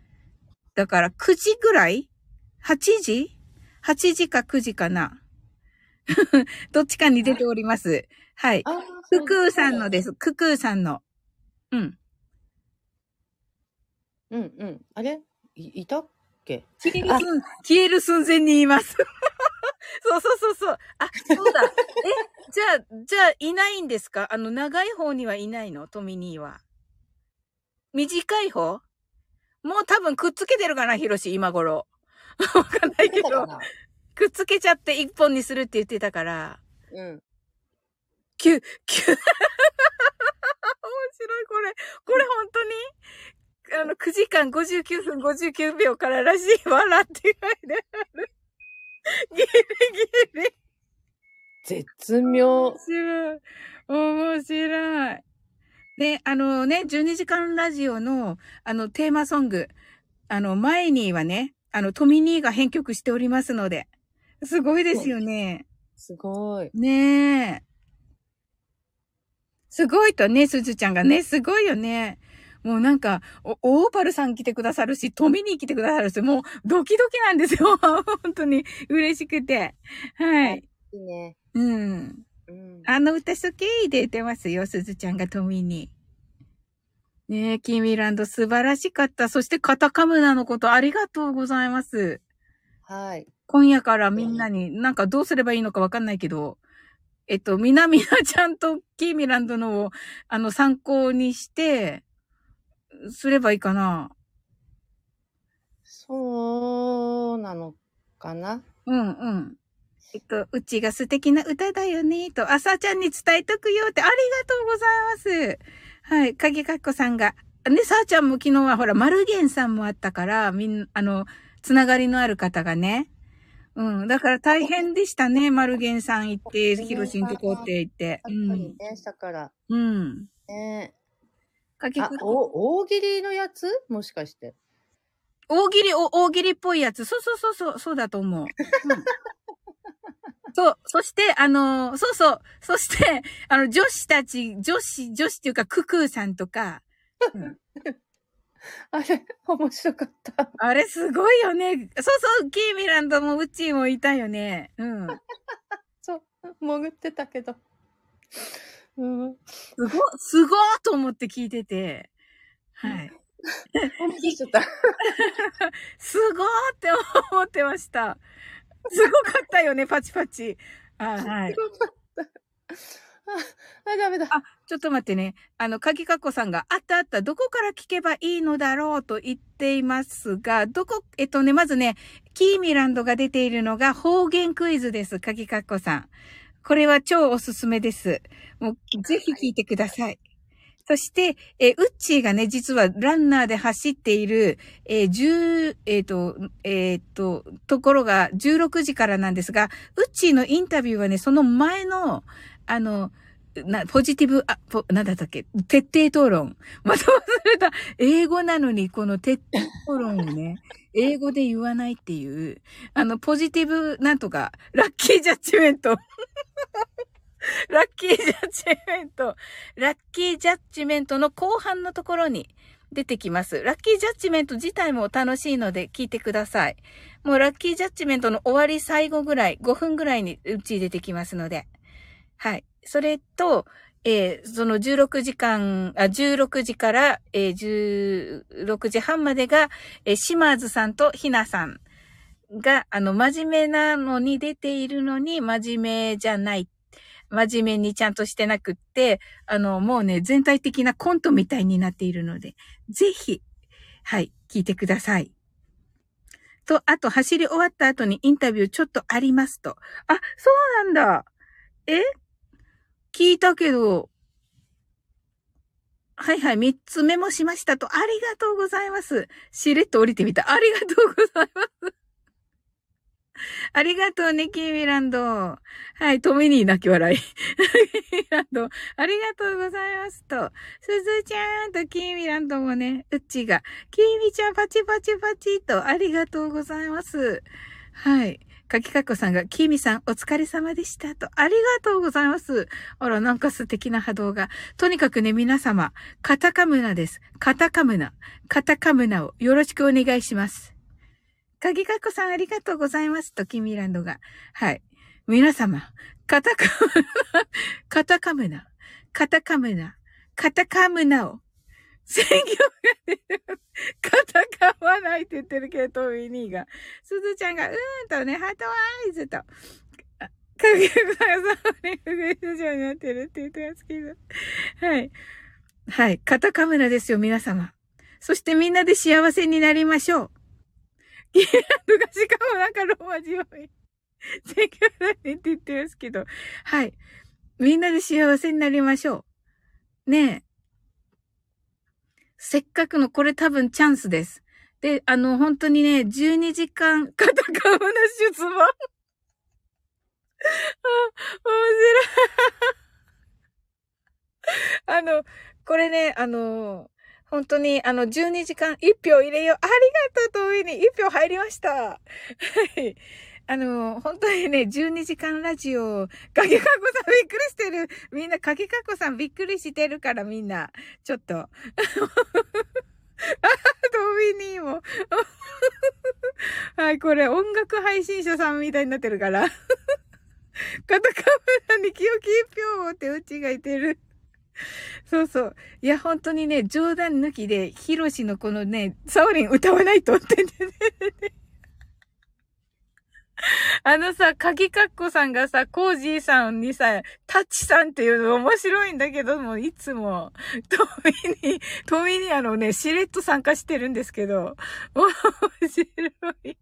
だから、9時ぐらい ?8 時 ?8 時か9時かな どっちかに出ております。はい。あククーさんのです。ククーさんの。うん。うんうん。あれ？いいた？っけ消える寸消える寸前にいます。そうそうそうそう。あ、そうだ。え、じゃあ、じゃあ、いないんですか？あの、長い方にはいないの？トミニーは。短い方？もう多分くっつけてるかなヒロシ、今頃。わかんないけど、くっつけちゃって一本にするって言ってたから。うん。キュ、キュ。面白い、これ。これ本当に？あの、9時間59分59秒かららしい。笑って書いてある。ギリギリ。絶妙。面。白い。面白い。で、あのね、12時間ラジオの、あの、テーマソング、あの、前にはね、あの、トミニーが編曲しておりますので、すごい。ですよね。すごい。ねえ。すごい。とね、すずちゃんがね、すごい。よね。もうなんか、おオーパルさん来てくださるし、トミニー来てくださるし、もうドキドキなんですよ。本当に嬉しくて。はい。いいね。うん。うん。あの歌好きで言ってますよ、すずちゃんがトミニー。ねえ、キーミランド素晴らしかった。そしてカタカムナのことありがとうございます。はい。今夜からみんなに、なんかどうすればいいのかわかんないけど、えっと、みなみなちゃんとキーミランドのを、あの、参考にして、すればいいかな。そうなのかな？うんうん。えっと、うちが素敵な歌だよね、と、あさちゃんに伝えとくよって、ありがとうございます。はい、かげかっこさんが。ね、さあちゃんも昨日はほら、マルゲンさんもあったから、みんな、あの、つながりのある方がね。うん。だから大変でしたね、マルゲンさん行って、ヒロシんとこって言って。うん。りね、下から。うん。ねかけあ、お、大喜利のやつ？もしかして。大喜利、お大喜利っぽいやつ。そうそうそうそう、そうだと思う。うん そう。そして、あのーそうそう。そして、あの、女子たち、女子、女子っていうか、ククーさんとか、あれ、面白かった。あれすごいよね。そうそう、キーミランドもウッチーもいたよね。うん。そう、潜ってたけど。うん。すご、すごーと思って聞いてて。はい。ちょっと。すごーって思ってました。すごかったよね、パチパチ。あ、はい。あ、ダメだ。あちょっと待ってね。あの、かぎかっこさんが、あったあった、どこから聞けばいいのだろうと言っていますが、どこ、えっとね、まずね、キーミランドが出ているのが方言クイズです、かぎかっこさん。これは超おすすめです。もう、ぜひ聞いてください。そして、えーウッチーがね、実はランナーで走っている、えー、10、えっ、と、えっ、と、ところが16時からなんですが、ウッチーのインタビューはね、その前の、あの、な、ポジティブ、あ、ポ、なんだったっけ徹底討論。また忘れた。英語なのに、この徹底討論をね、英語で言わないっていう、あの、ポジティブ、なんとか、ラッキージャッジメント。ラッキージャッジメント。ラッキージャッジメントの後半のところに出てきます。ラッキージャッジメント自体も楽しいので聞いてください。もうラッキージャッジメントの終わり最後ぐらい、5分ぐらいにうち出てきますので。はい。それと、えーその16時間、あ、16時から、えー16時半までが、えー島津さんとひなさんが、あの、真面目なのに出ているのに、真面目じゃない。真面目にちゃんとしてなくって、あの、もうね、全体的なコントみたいになっているので、ぜひ、はい、聞いてください。と、あと、走り終わった後にインタビューちょっとありますと。あ、そうなんだ。え？聞いたけど、はいはい、三つメモしましたと。ありがとうございます。しれっと降りてみた。ありがとうございます。ありがとうね、キーミランド。はい、トミニー泣き笑い。キーミランド、ありがとうございますと。すずちゃんとキーミランドもね、うっちが、キーミちゃんパチパチパチと、ありがとうございます。はい。かきかっこさんが、キーミさんお疲れ様でしたと。ありがとうございます。あら、なんか素敵な波動が。とにかくね、皆様、カタカムナです。カタカムナ。カタカムナをよろしくお願いします。かぎかっこさんありがとうございますと、キミランドが。はい。皆様、カタカムナ、カタカムナ、カタカムナ、カタカムナを、専業が出る。カタカまないって言ってるけど、トミニーが。すずちゃんが、うーんとね、ハートワイズと。かぎかこさんがサーリングゲートになってるって言ってますけど。はい。はい。カタカムナですよ、皆様。そしてみんなで幸せになりましょう。ギーランドがしかもなんかローマ字多い。選挙だねって言ってますけど。はい。みんなで幸せになりましょう。ねえ。せっかくのこれ多分チャンスです。で、あの、本当にね、12時間、カタカムな出馬。あ、面白い。あの、これね、あの、本当に、あの、12時間1票入れよう。ありがとう、遠いに1票入りました。はい。あの、本当にね、12時間ラジオ、かけかこさんびっくりしてる。みんな、かけかこさんびっくりしてるから、みんな。ちょっと。あ、ドミニーも。はい、これ音楽配信者さんみたいになってるから。カタカムラに清き一票をってうちがいてる。そうそう。いや、本当にね、冗談抜きで、ヒロシのこのね、サオリン歌わないとってね。あのさ、かぎかっこさんがさ、コージーさんにさ、タッチさんっていうの面白いんだけども、いつも、トミに、トミにあのね、しれっと参加してるんですけど、面白い。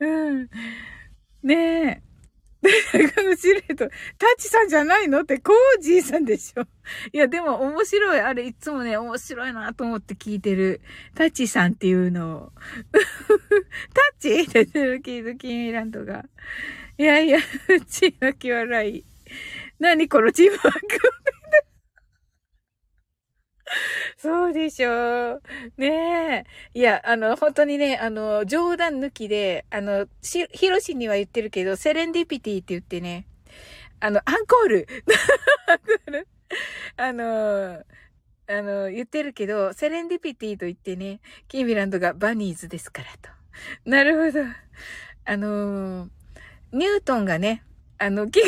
うん。ねえ。シルエット、タッチさんじゃないのって、コージーさんでしょ。いや、でも面白い。あれ、いつもね、面白いなと思って聞いてる。タッチさんっていうのを。タッチ？って言ってるキーランドが。いやいや、うち泣き笑い。何このチームワーク そうでしょう。ねえ。いや、あの、本当にね、あの、冗談抜きで、あの、し、ヒロシには言ってるけど、セレンディピティって言ってね、あの、アンコールあの、あの、言ってるけど、セレンディピティと言ってね、キーミランドがバニーズですからと。なるほど。あの、ニュートンがね、あの、木が、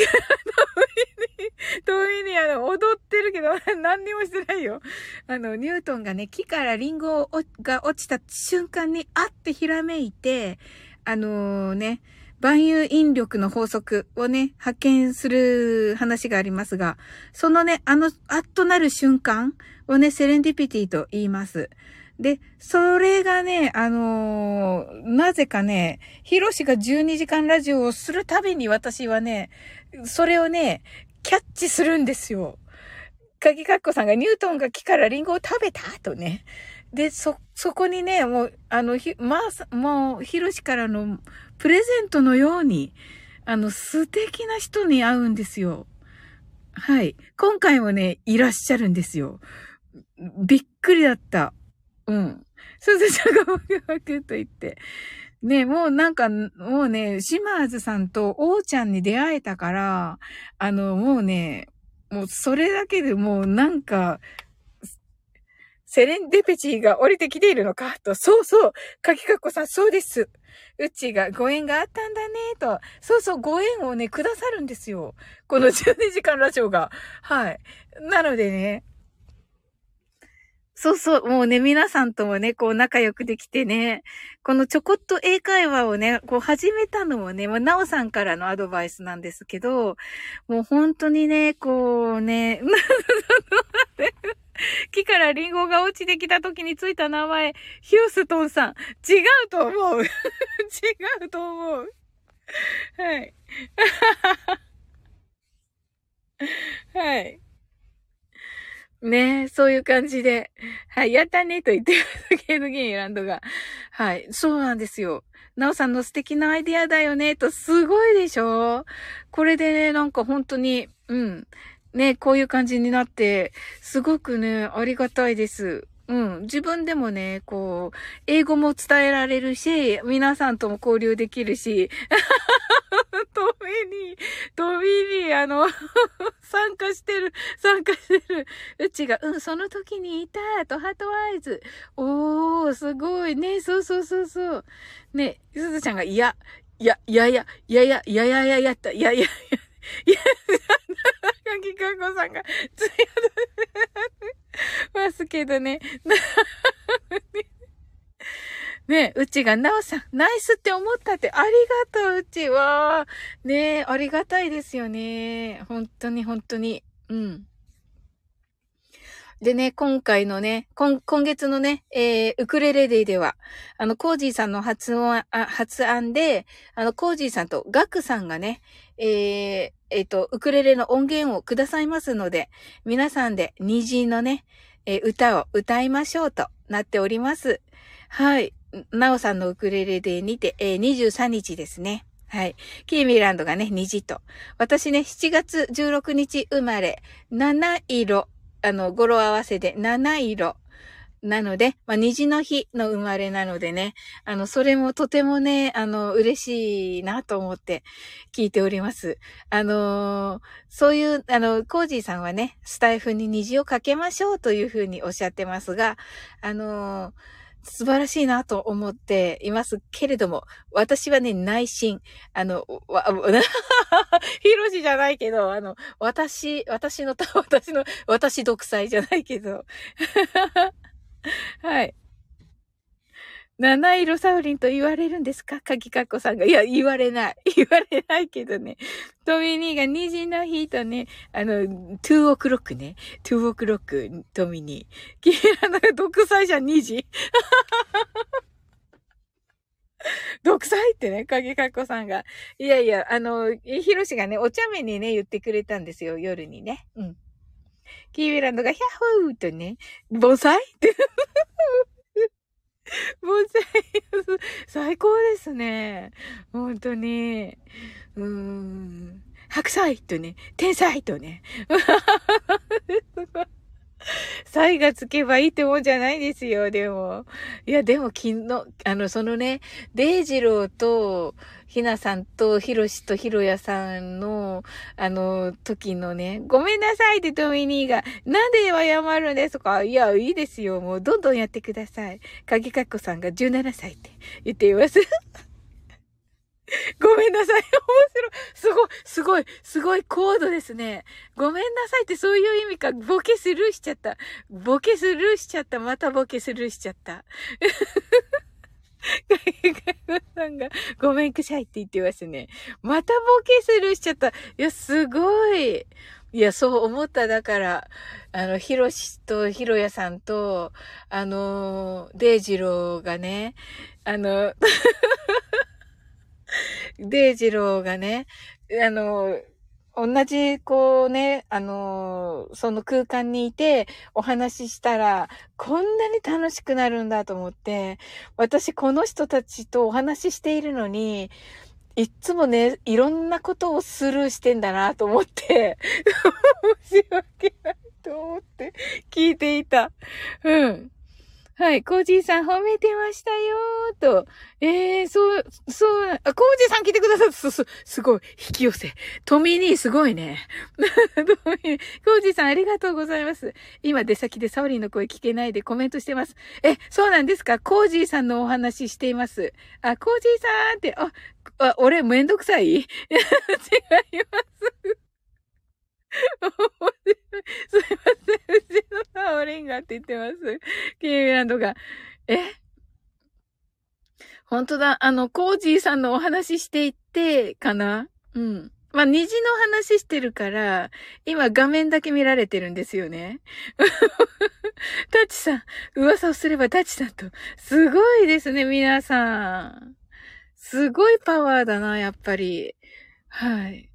遠いにあの、踊ってるけど、何にもしてないよ。あの、ニュートンがね、木からリンゴが落ちた瞬間に、あってひらめいて、あのー、ね、万有引力の法則をね、発見する話がありますが、そのね、あの、あっとなる瞬間をね、セレンディピティと言います。で、それがね、あのー、なぜかね、ヒロシが12時間ラジオをするたびに私はね、それをね、キャッチするんですよ。かぎかっこさんがニュートンが木からリンゴを食べたとね。で、そ、そこにね、もう、あの、ひ、まあ、もう、ヒロシからのプレゼントのように、あの、素敵な人に会うんですよ。はい。今回もね、いらっしゃるんですよ。びっくりだった。うん。すずちゃんがワクワクと言って。ね、もうなんか、もうね、島津さんと王ちゃんに出会えたから、あの、もうね、もうそれだけでもうなんか、セレンデペチーが降りてきているのかと、そうそう、かきかっこさん、そうです。うちがご縁があったんだね、と。そうそう、ご縁をね、くださるんですよ。この12時間ラジオが。はい。なのでね、そうそう、もうね、皆さんともね、こう仲良くできてね、このちょこっと英会話をね、こう始めたのもね、まあ、なおさんからのアドバイスなんですけど、もう本当にね、こうね、木からリンゴが落ちてきた時についた名前、ヒューストンさん。違うと思う。違うと思う。はい。はい。ねえ、そういう感じで。はい、やったねと言ってます。ケードゲイランドが。はい、そうなんですよ。なおさんの素敵なアイディアだよね、と、すごいでしょ？これでね、なんか本当に、うん。ね、こういう感じになって、すごくね、ありがたいです。うん。自分でもね、こう、英語も伝えられるし、皆さんとも交流できるし、トミに、トミに、あの、参加してる、参加してる。うちが、うん、その時にいた、とハートアイズ。おー、すごいね。そうそうそうそう。ね、すずちゃんが、いや、いや、いやいや、いやいや、いやいやいややった、いやいやいや、いや、なかきかこさんが、つやますけどね。ねうちが、なおさん、ナイスって思ったって、ありがとう、うちは。ねありがたいですよね。本当に、本当に。うん。でね、今回のね、今、今月のね、えー、ウクレレデイでは、あの、コージーさんの発音、発案で、あの、コージーさんとガクさんがね、えー、えっ、ー、と、ウクレレの音源をくださいますので、皆さんで虹のね、えー、歌を歌いましょうとなっております。はい。なおさんのウクレレでにて、えー、23日ですね。はい。キーミランドがね、虹と。私ね、7月16日生まれ、七色あの、語呂合わせで七色。なので、まあ、虹の日の生まれなのでね、あの、それもとてもね、あの、嬉しいなと思って聞いております。あのー、そういう、あの、コージーさんはね、スタイフに虹をかけましょうというふうにおっしゃってますが、あのー素晴らしいなと思っていますけれども、私はね、内心、あの、わ、ヒロシじゃないけど、あの、私、私の、私の、私独裁じゃないけど、はい。七色サウリンと言われるんですか？かきかっこさんが。いや、言われない。言われないけどね。トミニーが虹の日とね、あの、2オクロックね。2オクロック、トミニー。キラナが独裁者2時 独裁ってね、かぎかっこさんが。いやいや、あの、ヒロシがね、お茶目にね、言ってくれたんですよ、夜にね。うん。キーミランドが、ヒャッホーとね、盆栽って。盆栽、最高ですね。本当に。うーん。白菜とね、天才とね。才がつけばいいってもんじゃないですよ、でも。いや、でも昨日、あの、そのね、デイジローと、ひなさんと、ひろしとひろやさんの、あの、時のね、ごめんなさいってトミニーが、なんで謝るんですかいや、いいですよ。もう、どんどんやってください。かぎかっこさんが17歳って言っています。ごめんなさい。面白い。すごい、すごい、すごい高度ですね。ごめんなさいってそういう意味か。ボケスルーしちゃった。ボケスルーしちゃった。またボケスルーしちゃった。ガイガさんが、ごめんくしゃいって言ってますね。またボケスルーしちゃった。いや、すごい。いや、そう思った。だから、あの、ヒロシとヒロヤさんと、あの、デイジローがね、あの、デイジローがね、あの、同じ、こうね、あのその空間にいてお話ししたら、こんなに楽しくなるんだと思って、私この人たちとお話ししているのに、いつもね、いろんなことをスルーしてんだなと思って、申し訳ないと思って聞いていた。うん。はい。コージーさん褒めてましたよーと。ええー、そう、そう、あ、コージーさん来てくださった。す、す、すごい。引き寄せ。トミーニーすごいね。トミー、コージーさんありがとうございます。今出先でサオリンの声聞けないでコメントしてます。え、そうなんですか？コージーさんのお話しています。あ、コージーさんって、あ、あ俺めんどくさい？違います。すいません。うちのサオリンがって言ってます。キーミランドが。え？本当だ。あの、コージーさんのお話していって、かな？うん。まあ、虹の話してるから、今画面だけ見られてるんですよね。タチさん、噂をすればタチさんと、すごいですね、皆さん。すごいパワーだな、やっぱり。はい。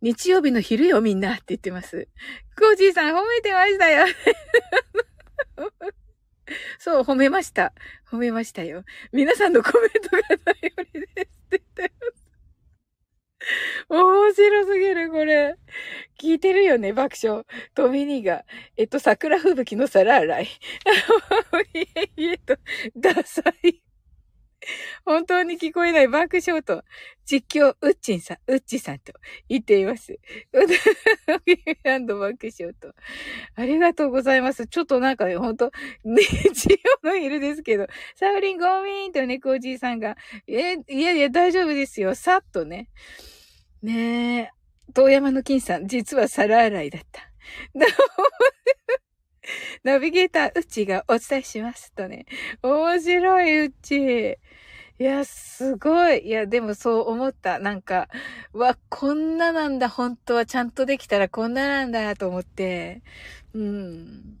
日曜日の昼よ、みんなって言ってます。コージーさん褒めてましたよ。そう、褒めました。褒めましたよ。皆さんのコメントが頼りですって言ってます。面白すぎる、これ。聞いてるよね、爆笑。トミニーが、えっと、桜吹雪の皿洗い。いえいえと、ダサい。本当に聞こえない爆笑と、実況、ウッチンさん、ウッチさんと言っています。ランド爆笑と。ありがとうございます。ちょっとなんかね、ほんと、日曜の昼ですけど、サウリンゴミーンとね、コージーさんが、え、いやいや、大丈夫ですよ。さっとね。ねえ、遠山の金さん、実は皿洗いだった。ナビゲーター、うちがお伝えしますとね。面白い、うち。いや、すごい。いや、でもそう思った。なんか、わ、こんななんだ、本当はちゃんとできたらこんななんだ、と思って。うん。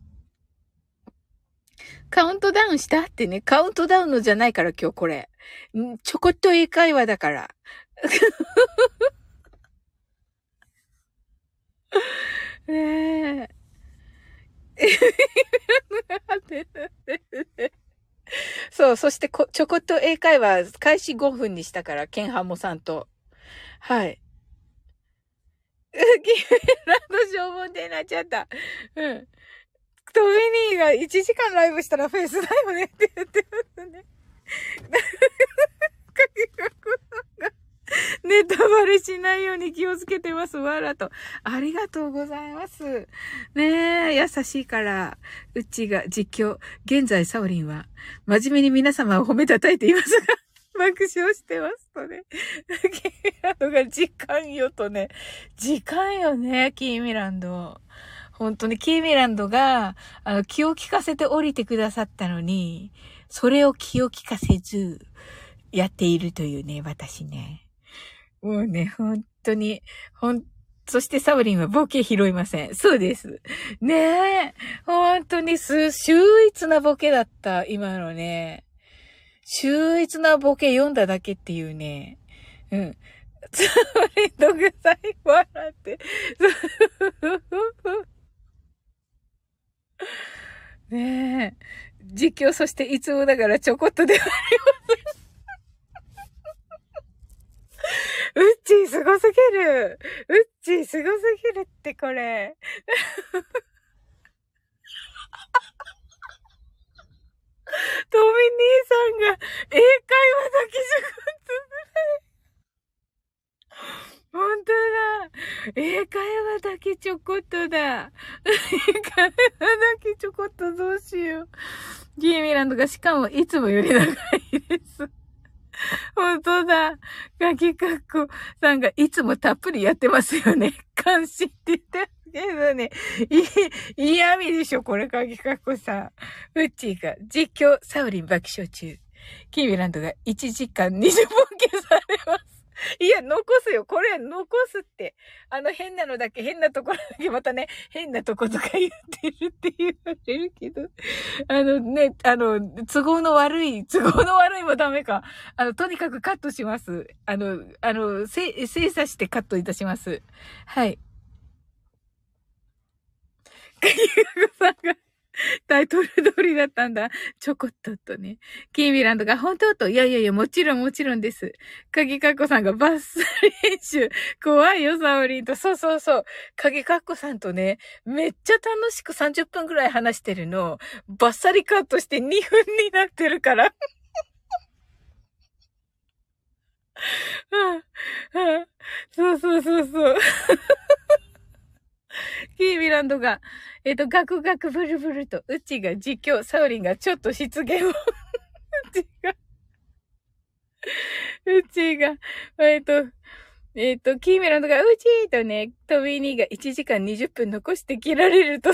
カウントダウンしたってね、カウントダウンのじゃないから今日これ。んちょこっと英会話だから。ねえ。そう、そしてこ、ちょこっと英会話、開始5分にしたから、ケンハモさんと。はい。キーランド消防でなっちゃった。うん。トミニーが1時間ライブしたらフェイスだよねって言ってますね。かきかこさんが ネタバレしないように気をつけてます。わらと。ありがとうございます。ねえ、優しいから。うちが実況。現在、サオリンは、真面目に皆様を褒めたたいていますが、爆笑してますとね。キーミランドが時間よとね。時間よね、キーミランド。本当にキーミランドが、あの、気を利かせて降りてくださったのに、それを気を利かせず、やっているというね、私ね。もうね、本当に、ほん、そしてサブリンはボケ拾いません。そうです。ねえ。本当にす、秀逸なボケだった、今のね。秀逸なボケ読んだだけっていうね。うん。サブリンと具材笑って。ねえ。実況、そしていつもだからちょこっとではありません。うっちーすごすぎる。うっちーすごすぎるってこれ。トミ兄さんが英会話だけじゃ本当だ。英会話だけちょこっとだ。英会話だけちょこっとどうしよう。ギーミランドがしかもいつもより長いです。本当だ。ガキカッコさんがいつもたっぷりやってますよね。監視って言ってけどね。い、嫌味でしょ、これ、ガキカッコさん。ウッチーが実況サウリン爆笑中。キーミランドが1時間20分消されます。いや、残すよ。これ、残すって。あの、変なのだけ、変なところだけ、またね、変なとことか言ってるって言われるけど。あのね、あの、都合の悪い、都合の悪いもダメか。あの、とにかくカットします。あの、あの、せ、精査してカットいたします。はい。かきかこさんが、タイトル通りだったんだ。ちょこっとっとね。キーミランドが本当？と、いやいやいや、もちろんもちろんです。かぎかっこさんがバッサリ練習。怖いよ、サオリンと。そうそうそう。かぎかっこさんとね、めっちゃ楽しく30分くらい話してるのを、バッサリカットして2分になってるから。そうそうそうそう。キーミランドが、えっ、と、ガクガクブルブルと、うちが実況、サウリンがちょっと失言を、うちが、うちが、えっ、と、えっ、と、キーミランドが、うちーとね、トミーニーが1時間20分残して切られると、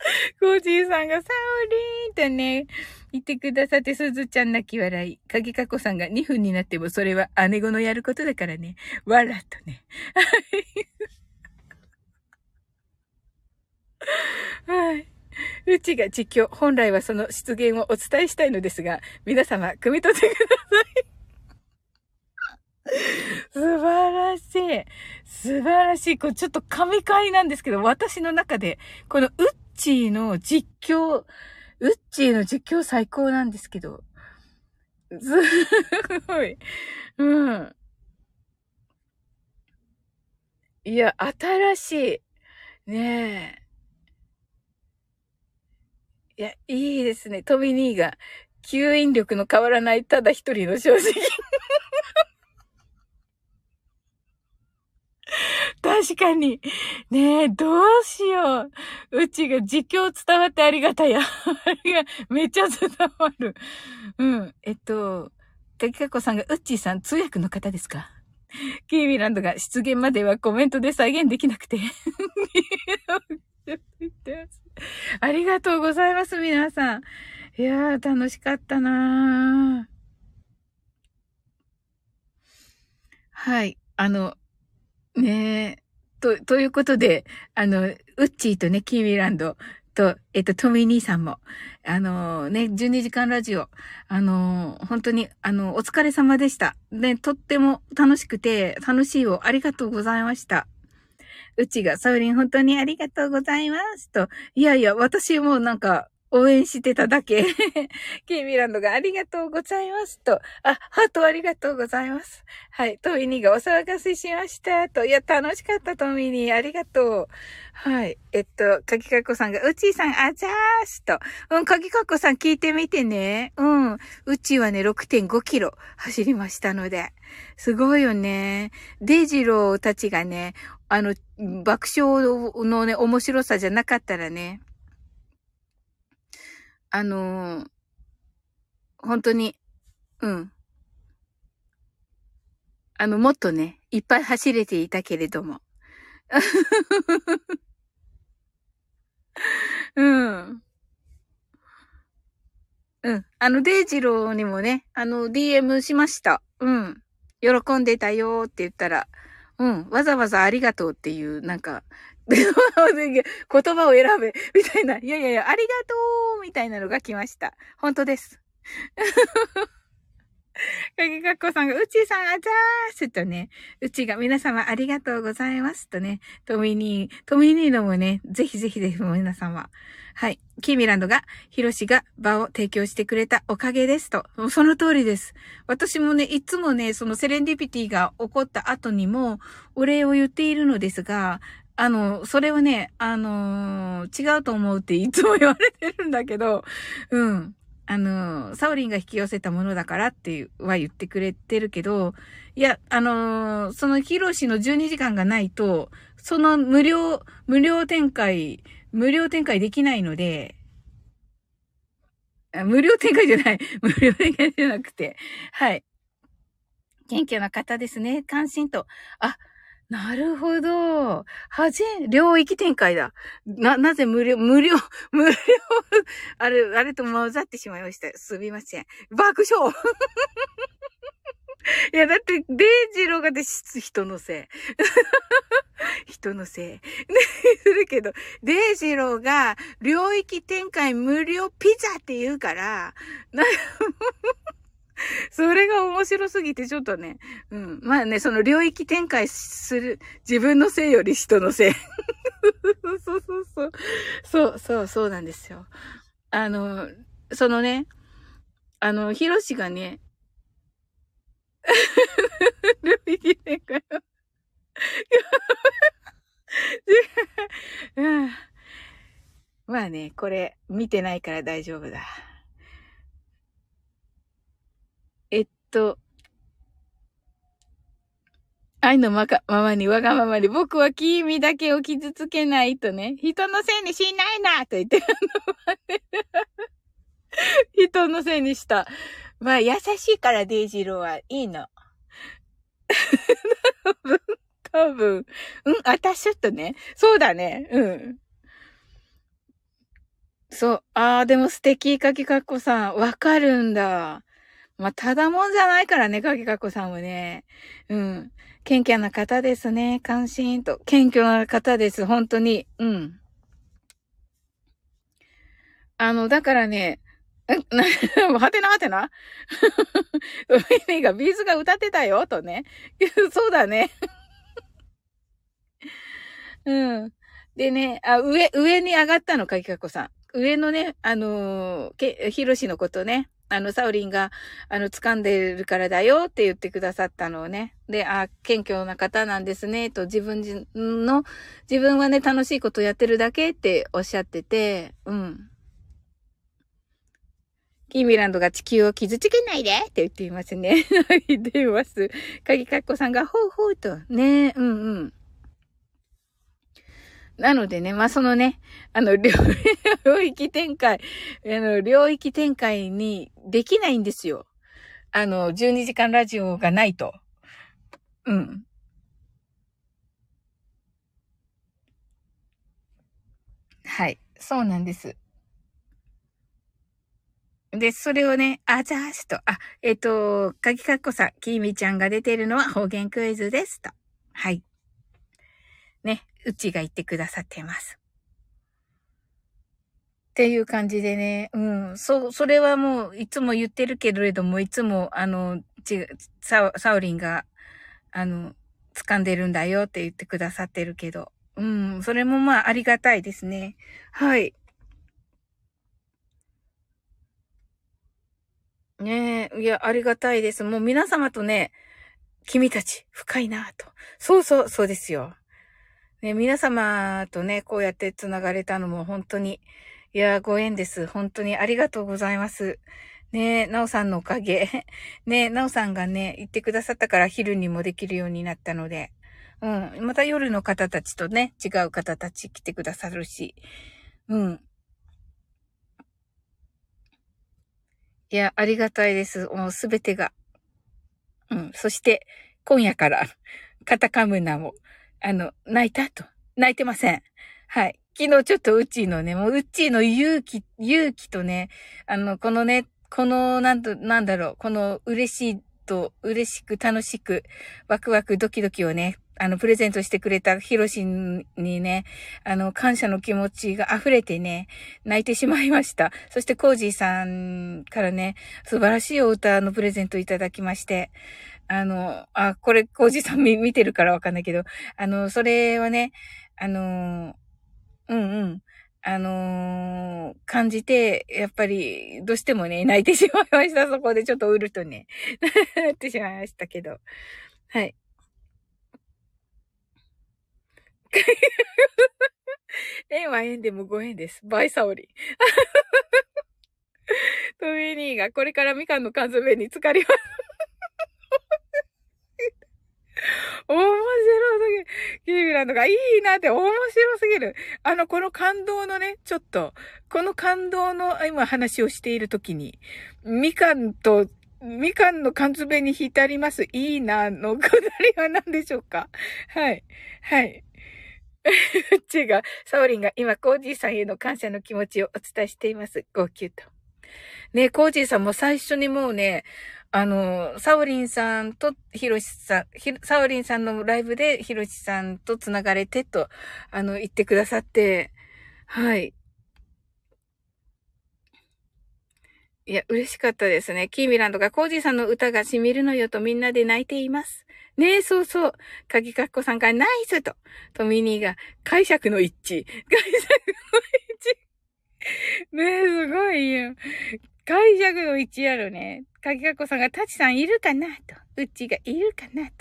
コージーさんがサオリーンとね、言ってくださって、すずちゃん泣き笑い。鍵かこさんが2分になってもそれは姉子のやることだからね。わらっとね。はい。うちが実況、本来はその出現をお伝えしたいのですが、皆様、汲み取ってください。素晴らしい。素晴らしい。これちょっと神回なんですけど、私の中で、このウッチーの実況、ウッチーの実況最高なんですけど、すごい。うん。いや、新しい。ねえ。いや、いいですね。トミニーが、吸引力の変わらないただ一人の正直。確かに。ねえ、どうしよう。うちが実況伝わってありがたや。あれがめっちゃ伝わる。うん。えっと、かきかこさんが、うっちーさん通訳の方ですか？キーミランドが出現まではコメントで再現できなくて。ありがとうございます、皆さん。いやー、楽しかったなー。はい。あの、ねえ。と、ということで、あの、ウッチーとね、キーミランドと、えっと、トミー兄さんも、あのね、12時間ラジオ、あの本当に、あの、お疲れ様でした。ね、とっても楽しくて、楽しいをありがとうございました。うちが、サウリン本当にありがとうございます。と、いやいや、私もなんか、応援してただけ。キーミランドがありがとうございますと。あ、ハートありがとうございます。はい。トミニーがお騒がせしましたと。いや、楽しかったトミニー。ありがとう。はい。えっと、かきかこさんが、うちーさん、あざーすと。うん、かきかこさん聞いてみてね。うん。うちはね、6.5キロ走りましたので。すごいよね。デイジローたちがね、あの、爆笑のね、面白さじゃなかったらね、あのー、本当に、うん。あの、もっとね、いっぱい走れていたけれども。うん。うん。あの、デイジローにもね、あの、DM しました。うん。喜んでたよーって言ったら、うん。わざわざありがとうっていう、なんか、言葉を選べ、みたいな。いやいやいや、ありがとうみたいなのが来ました。本当です。かぎかっこさんが、うちさんあざーすとね、うちが皆様ありがとうございますとね、トミニー、トミニーのもね、ぜひぜひぜひ皆様。はい。キーミランドが、ヒロシが場を提供してくれたおかげですと。その通りです。私もね、いつもね、そのセレンディピティが起こった後にも、お礼を言っているのですが、あの、それはね、あのー、違うと思うっていつも言われてるんだけど、うん。あのー、サオリンが引き寄せたものだからっていうは言ってくれてるけど、いや、あのー、そのヒロシの12時間がないと、その無料、無料展開、無料展開できないので、無料展開じゃない。無料展開じゃなくて。はい。謙虚な方ですね。関心と。あ、なるほど。はじ、領域展開だ。な、なぜ無料、無料、無料、あれ、あれと混ざってしまいました。すみません。爆笑 いや、だって、デイジローがで、人のせい。人のせい。ね、するけど、デイジローが、領域展開無料ピザって言うから、な それが面白すぎてちょっとね、うん。まあね、その領域展開する、自分のせいより人のせい。そうそうそう。そうそうそうなんですよ。あの、そのね、あの、ヒロシがね、領域展開をまあね、これ見てないから大丈夫だ。と、愛のまか、ままに、わがままに、僕は君だけを傷つけないとね、人のせいにしないなと言って、人のせいにした。まあ、優しいからデイジローはいいの。多分、多分。うん、あたしょっとね。そうだね。うん。そう。ああ、でも素敵、かきかっこさん。わかるんだ。まあ、ただもんじゃないからね、かきかこさんはね。うん。謙虚な方ですね。関心と。謙虚な方です。本当に。うん。あの、だからね、な、はてなはてなウィニーがビーズが歌ってたよ、とね。そうだね。うん。でね、あ、上、上に上がったの、かきかこさん。上のね、あのーけ、ひろしのことね、あの、サオリンが、あの、掴んでるからだよって言ってくださったのをね。で、あ、謙虚な方なんですね、と自分の、自分はね、楽しいことやってるだけっておっしゃってて、うん。キーミランドが地球を傷つけないでって言っていますね。言っています。かぎかっこさんが、ほうほうと。ね、うんうん。なのでね、まあ、そのね、あの、領域展開、あの、領域展開にできないんですよ。あの、12時間ラジオがないと。うん。はい。そうなんです。で、それをね、あざーすと。あ、えっ、と、かぎかっこさん、きみちゃんが出てるのは方言クイズですと。はい。うちが言ってくださってます。っていう感じでね、うん、そ、それはもう、いつも言ってるけれども、いつも、あの、ち、サ、サオリンが、あの、掴んでるんだよって言ってくださってるけど、うん、それもまあ、ありがたいですね。はい。ねえ、いや、ありがたいです。もう皆様とね、君たち、深いなと。そうそう、そうですよ。ね、皆様とね、こうやって繋がれたのも本当に、いや、ご縁です。本当にありがとうございます。ねえなおさんのおかげ。ねえなおさんがね、言ってくださったから昼にもできるようになったので。うん。また夜の方たちとね、違う方たち来てくださるし。うん。いや、ありがたいです。もうすべてが。うん。そして、今夜から、カタカムナも、あの、泣いたと。泣いてません。はい。昨日ちょっとうっちーのね、もううっちーの勇気、勇気とね、あの、このね、この、なんと、なんだろう、この嬉しいと、嬉しく楽しく、ワクワクドキドキをね、あの、プレゼントしてくれたヒロシにね、あの、感謝の気持ちが溢れてね、泣いてしまいました。そして、コージーさんからね、素晴らしいお歌のプレゼントいただきまして、あの、あ、これ、コージさん見見てるからわかんないけど、あの、それはね、あの、うんうん。あの感じて、やっぱり、どうしてもね、泣いてしまいました。そこでちょっとうるとね、なってしまいましたけど。はい。縁は縁でもご縁です。バイサオリ。トミーニーがこれからみかんの缶詰に浸かります。面白すぎる。キービランドがいいなって面白すぎる。あの、この感動のね、ちょっと、この感動の今話をしているときに、みかんと、みかんの缶詰に浸ります。いいなのくだりは何でしょうか？はい。はい。うっちが、サオリンが今、コージーさんへの感謝の気持ちをお伝えしています。号泣と。ね、コージーさんも最初にもうね、あの、サオリンさんとヒロシさん、サオリンさんのライブでヒロシさんと繋がれてと、あの、言ってくださって、はい。いや、嬉しかったですね。キーミランドがコージーさんの歌が染みるのよとみんなで泣いています。ねえ、そうそう。かぎかっこさんがナイスと、トミニーが解釈の一致。解釈の一致。ねえ、すごいよ。解釈の一致あるね。かぎかこさんがタチさんいるかな？と。うちがいるかな？と。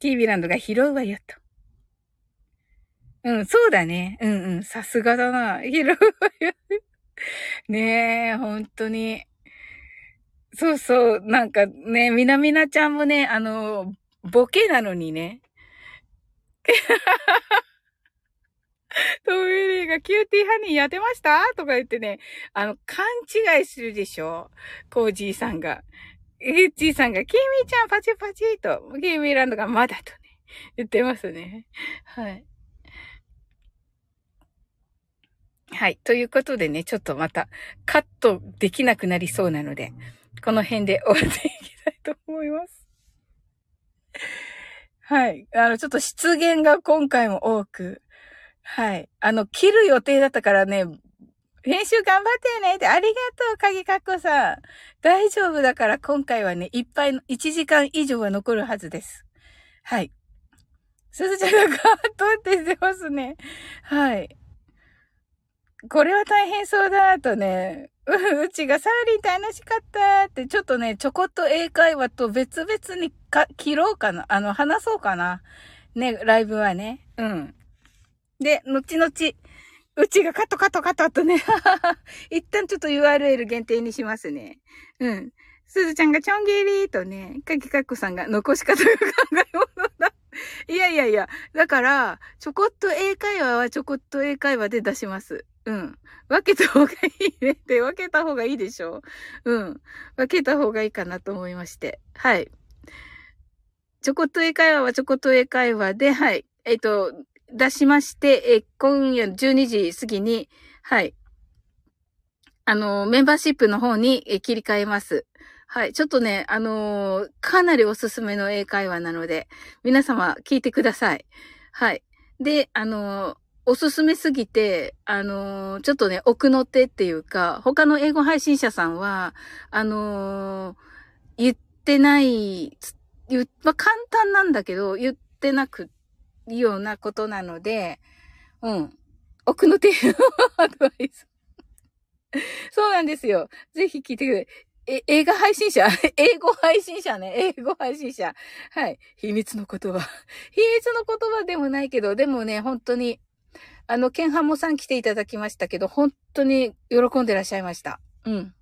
キービランドが拾うわよと。うん、そうだね。うんうん。さすがだな。拾うわよ。ねえ、本当に。そうそう。なんかね、みなみなちゃんもね、あの、ボケなのにね。トミリーがキューティーハニーやってました？とか言ってね、あの、勘違いするでしょ？コージーさんが。エッジーさんが、キミちゃんパチパチと、キーミーランドがまだとね、言ってますね。はい。はい。ということでね、ちょっとまたカットできなくなりそうなので、この辺で終わっていきたいと思います。はい。あの、ちょっと失言が今回も多く、はい。あの、切る予定だったからね、編集頑張ってねって、ありがとう、鍵かっこさん。大丈夫だから今回はね、いっぱいの、1時間以上は残るはずです。はい。すずちゃんがカットって言ってますね。はい。これは大変そうだとね、う うちがサウリン楽しかったって、ちょっとね、ちょこっと英会話と別々にか切ろうかな。あの、話そうかな。ね、ライブはね。うん。で、後々、うちがカットカットカットとね、一旦ちょっと URL 限定にしますね。うん。すずちゃんがちょんぎりとね、かきかっこさんが残し方が考え物だ。いやいやいや、だから、ちょこっと英会話はちょこっと英会話で出します。うん。分けた方がいいね って、分けた方がいいでしょうん。分けた方がいいかなと思いまして。はい。ちょこっと英会話はちょこっと英会話で、はい。えっ、と、出しまして、え、今夜12時過ぎに、はい。あの、メンバーシップの方に切り替えます。はい。ちょっとね、あのーかなりおすすめの英会話なので、皆様聞いてください。はい。で、あのーおすすめすぎて、あのーちょっとね、奥の手っていうか、他の英語配信者さんは、あの言ってない、言まあ、簡単なんだけど、言ってなくて、ようなことなので、うん。奥の手のアドバイス。そうなんですよ。ぜひ聞いてくれ。え、映画配信者？英語配信者ね。英語配信者。はい。秘密の言葉。秘密の言葉でもないけど、でもね、本当に、あの、ケンハモさん来ていただきましたけど、本当に喜んでらっしゃいました。うん。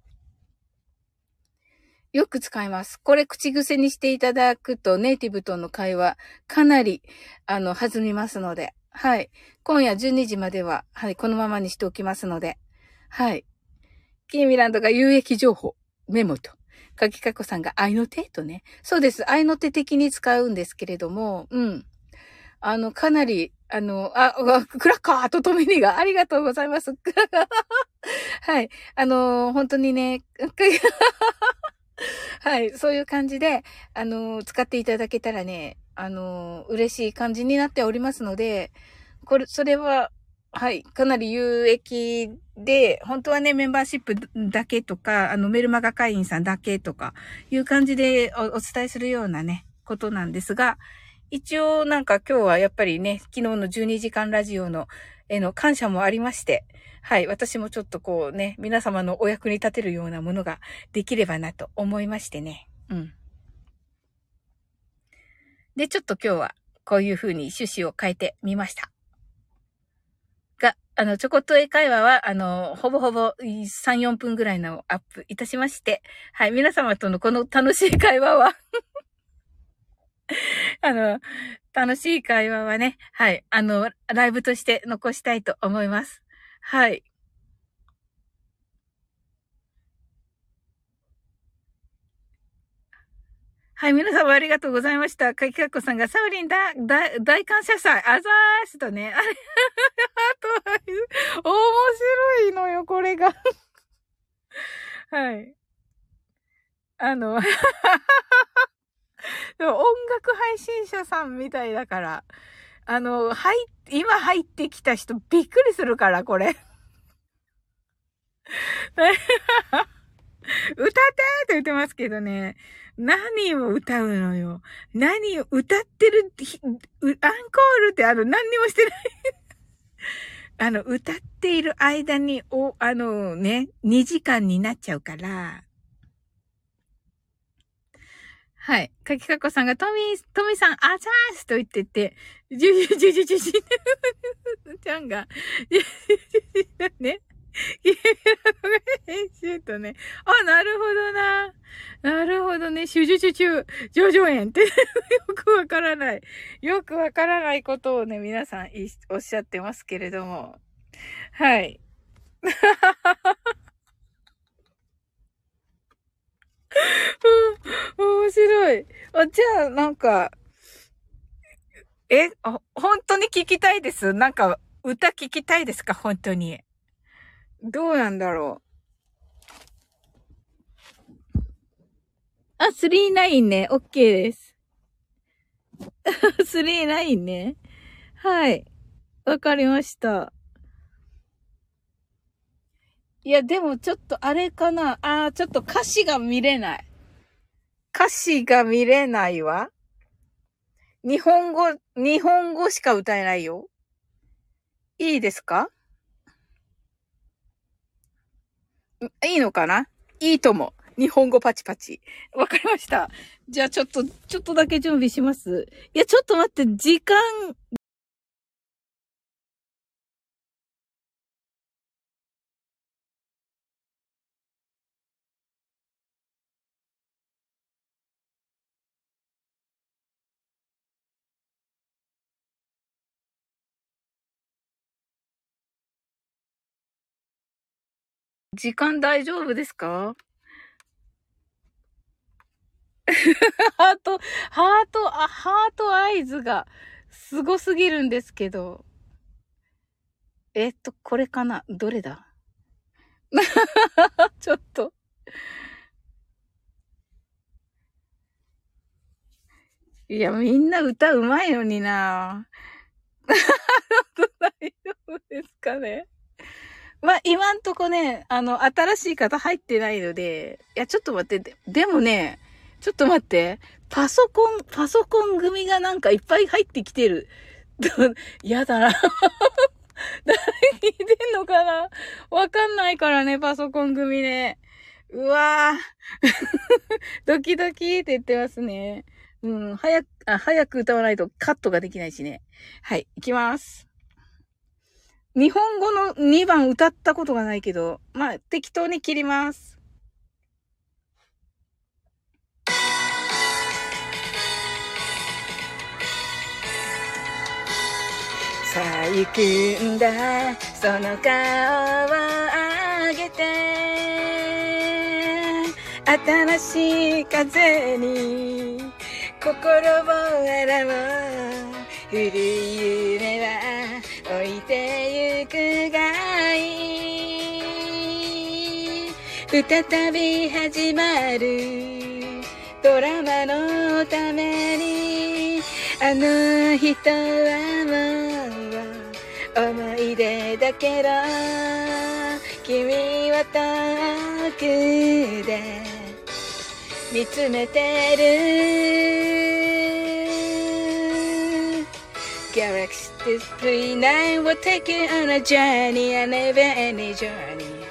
よく使います。これ口癖にしていただくと、ネイティブとの会話、かなり、あの、弾みますので。はい。今夜12時までは、はい、このままにしておきますので。はい。キーミランドが有益情報、メモと。かきかこさんが愛の手とね。そうです。愛の手的に使うんですけれども、うん。あの、かなり、あの、あ、クラッカーとトミニがありがとうございます。はい。あの、本当にね、はい。そういう感じで、あの、使っていただけたらね、あの、嬉しい感じになっておりますので、これ、それは、はい。かなり有益で、本当はね、メンバーシップだけとか、あの、メルマガ会員さんだけとか、いう感じでおお伝えするようなね、ことなんですが、一応なんか今日はやっぱりね、昨日の12時間ラジオの、への感謝もありまして、はい。私もちょっとこうね、皆様のお役に立てるようなものができればなと思いましてね。うん。で、ちょっと今日はこういう風に趣旨を変えてみました。が、あの、ちょこっと英会話は、あの、ほぼほぼ3、4分ぐらいのアップいたしまして、はい。皆様とのこの楽しい会話は、あの、楽しい会話はね、はい。あの、ライブとして残したいと思います。はい。はい、皆様ありがとうございました。かきかっこさんが、サウリンだ、だ、大感謝祭、あざーすとね。あれ、あと、面白いのよ、これが。はい。あの、でも音楽配信者さんみたいだから、あの、はい、今入ってきた人びっくりするから、これ。歌ってって言ってますけどね。何を歌うのよ。何を歌ってる、アンコールってあの、何にもしてない。あの、歌っている間に、お、あのね、2時間になっちゃうから。はい。かきかこさんが、トミー、トミーさん、あざーすと言ってて、じゅじゅじゅじゅじゅじゅ、ちゃんが、じゅじゅじゅじゅね。キメラのが編集とね。あ、なるほどな。なるほどね。シュジュジュジュ、ジョジョ園ってよくわからない。よくわからないことをね、皆さんおっしゃってますけれども。はい。うん 面白い。あ、じゃあ、なんか、え、本当に聞きたいです？なんか、歌聞きたいですか？本当に。どうなんだろう？あ、39ね。OK です。39ね。はい。わかりました。いや、でもちょっとあれかな。あー、ちょっと歌詞が見れない。歌詞が見れないわ。日本語、日本語しか歌えないよ。いいですか？いいのかな？いいとも。日本語パチパチ。わかりました。じゃあちょっと、ちょっとだけ準備します。いや、ちょっと待って、時間、時間大丈夫ですか？ハート、ハート、あ、ハートアイズがすごすぎるんですけど。えっと、これかな？どれだ？ちょっと。いや、みんな歌うまいのにな。大丈夫ですかね？まあ、今んとこね、あの、新しい方入ってないので、いや、ちょっと待って、ででもね、ちょっと待って、パソコン、パソコン組がなんかいっぱい入ってきてる。やだな。誰聞いてんのかなわかんないからね、パソコン組ね。うわぁ。ドキドキって言ってますね。うん、早く、あ、早く歌わないとカットができないしね。はい、行きます。日本語の2番歌ったことがないけど、まあ、適当に切ります。さあ行くんだ、その顔を上げて、新しい風に心を洗おう。古い夢はてゆくがい。い。再び始まる。ドラマのためにあの人はもう思い出だけど君は遠くで。見つめてる。Galaxy Display 9 will take you on a journey, a never ending journey.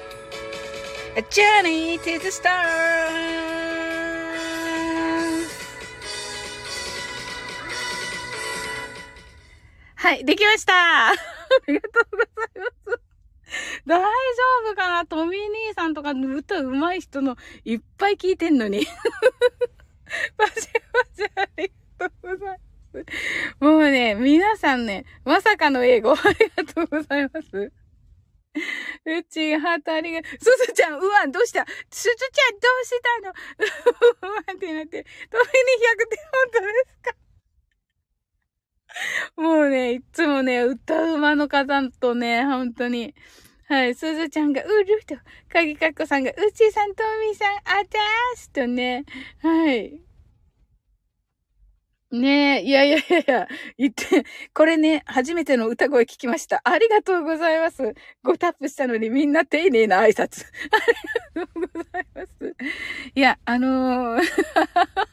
A journey to the stars. はい、できましたありがとうございます。大丈夫かなトミー兄さんとか歌うまい人のいっぱい聞いてんのに。パチパチありがとうございます。もうね、皆さんね、まさかの英語 ありがとうございます。うち、ハートありが。すずちゃん、うわ、どうした？すずちゃん、どうしたの？うわってなって。トミに100点本当ですか？もうね、いつもね、歌うまの方とね、本当に。はい、すずちゃんが、うると、かぎかっこさんが、うちさん、とみさん、あたーすとね、はい。ねえ、いやいやいや、言って、これね、初めての歌声聞きました。ありがとうございます。ごタップしたのにみんな丁寧な挨拶。ありがとうございます。いや、あのー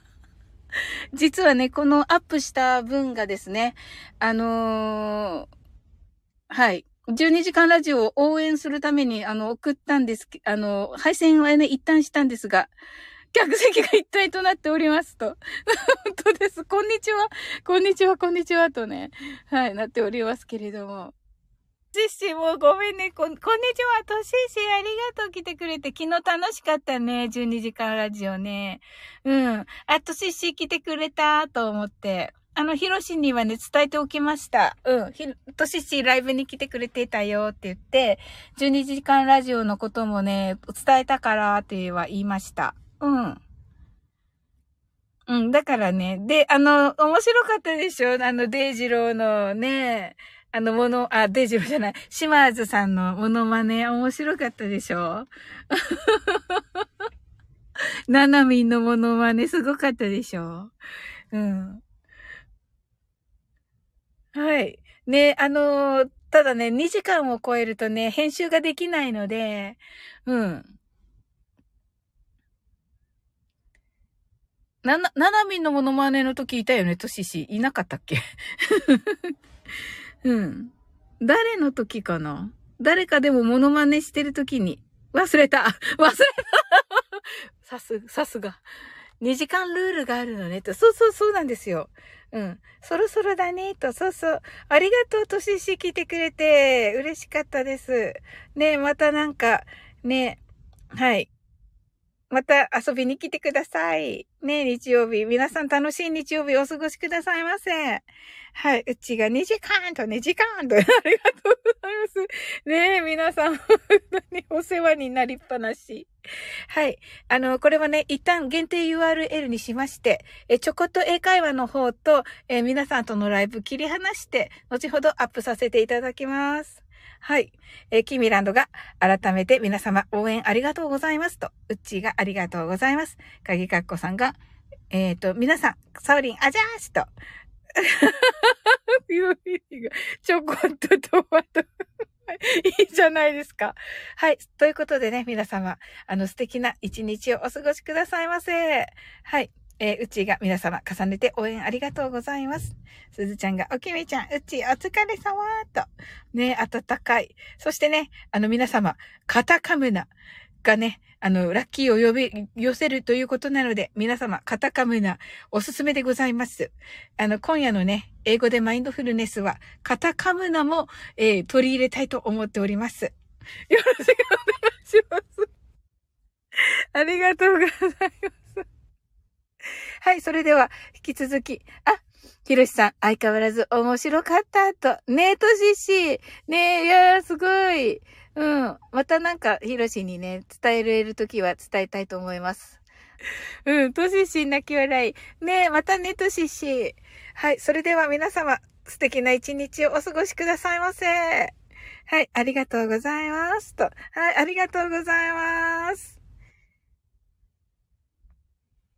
実はね、このアップした分がですね、あのーはい。12時間ラジオを応援するために、あの、送ったんです、あの、配信はね、一旦したんですが、客席が一体となっておりますと。本当です。こんにちは。こんにちは、こんにちは、とね。はい、なっておりますけれども。シッシーもごめんね。こん、こんにちは。としーしーありがとう来てくれて。昨日楽しかったね。12時間ラジオね。うん。あ、としーしー来てくれたと思って。あの、ヒロシにはね、伝えておきました。うん。ひ、としーしライブに来てくれてたよって言って、12時間ラジオのこともね、伝えたからっては言いました。うん。うん、だからね。で、あの、面白かったでしょ？あの、デイジローのね、あの、もの、あ、デイジローじゃない、島津さんのモノマネ、面白かったでしょ？ナナミンのモノマネ、すごかったでしょ？うん。はい。ね、あの、ただね、2時間を超えるとね、編集ができないので、うん。な、な、なみんのモノマネの時いたよね、としし。いなかったっけ？うん。誰の時かな？誰かでもモノマネしてる時に、忘れた 忘れた さす、さすが。2時間ルールがあるのね、と。そうそうそうなんですよ。うん。そろそろだね、と。そうそう。ありがとう、としし来てくれて。嬉しかったです。ねまたなんか、ねはい。また遊びに来てください。ね日曜日。皆さん楽しい日曜日お過ごしくださいませ。はい。うちが2時間と2時間と、ありがとうございます。ね、皆さん、本当にお世話になりっぱなし。はい。あの、これはね、一旦限定 URL にしまして、え、ちょこっと英会話の方と、え、皆さんとのライブ切り離して、後ほどアップさせていただきます。はい。えー、キミランドが改めて皆様応援ありがとうございますと、うっちーがありがとうございます。かぎかっこさんが、えっ、ー、と、皆さん、サウリン、あじゃーしと。ちょこっとトマト。いいじゃないですか。はい。ということでね、皆様、あの素敵な一日をお過ごしくださいませ。はい。えー、うちが皆様重ねて応援ありがとうございます。すずちゃんが、おきみちゃん、うちお疲れ様と。ね、暖かい。そしてね、あの皆様、カタカムナがね、あの、ラッキーを呼び、寄せるということなので、皆様、カタカムナ、おすすめでございます。あの、今夜のね、英語でマインドフルネスは、カタカムナも、えー、取り入れたいと思っております。よろしくお願いします。ありがとうございます。はい、それでは、引き続き、あ、ひろしさん、相変わらず面白かったと。ねえ、としし。ねえ、いやーすごい。うん。またなんか、ひろしにね、伝えれるときは伝えたいと思います。うん、としし泣き笑い。ねえ、またね、としし。はい、それでは皆様、素敵な一日をお過ごしくださいませ。はい、ありがとうございます。と。はい、ありがとうございます。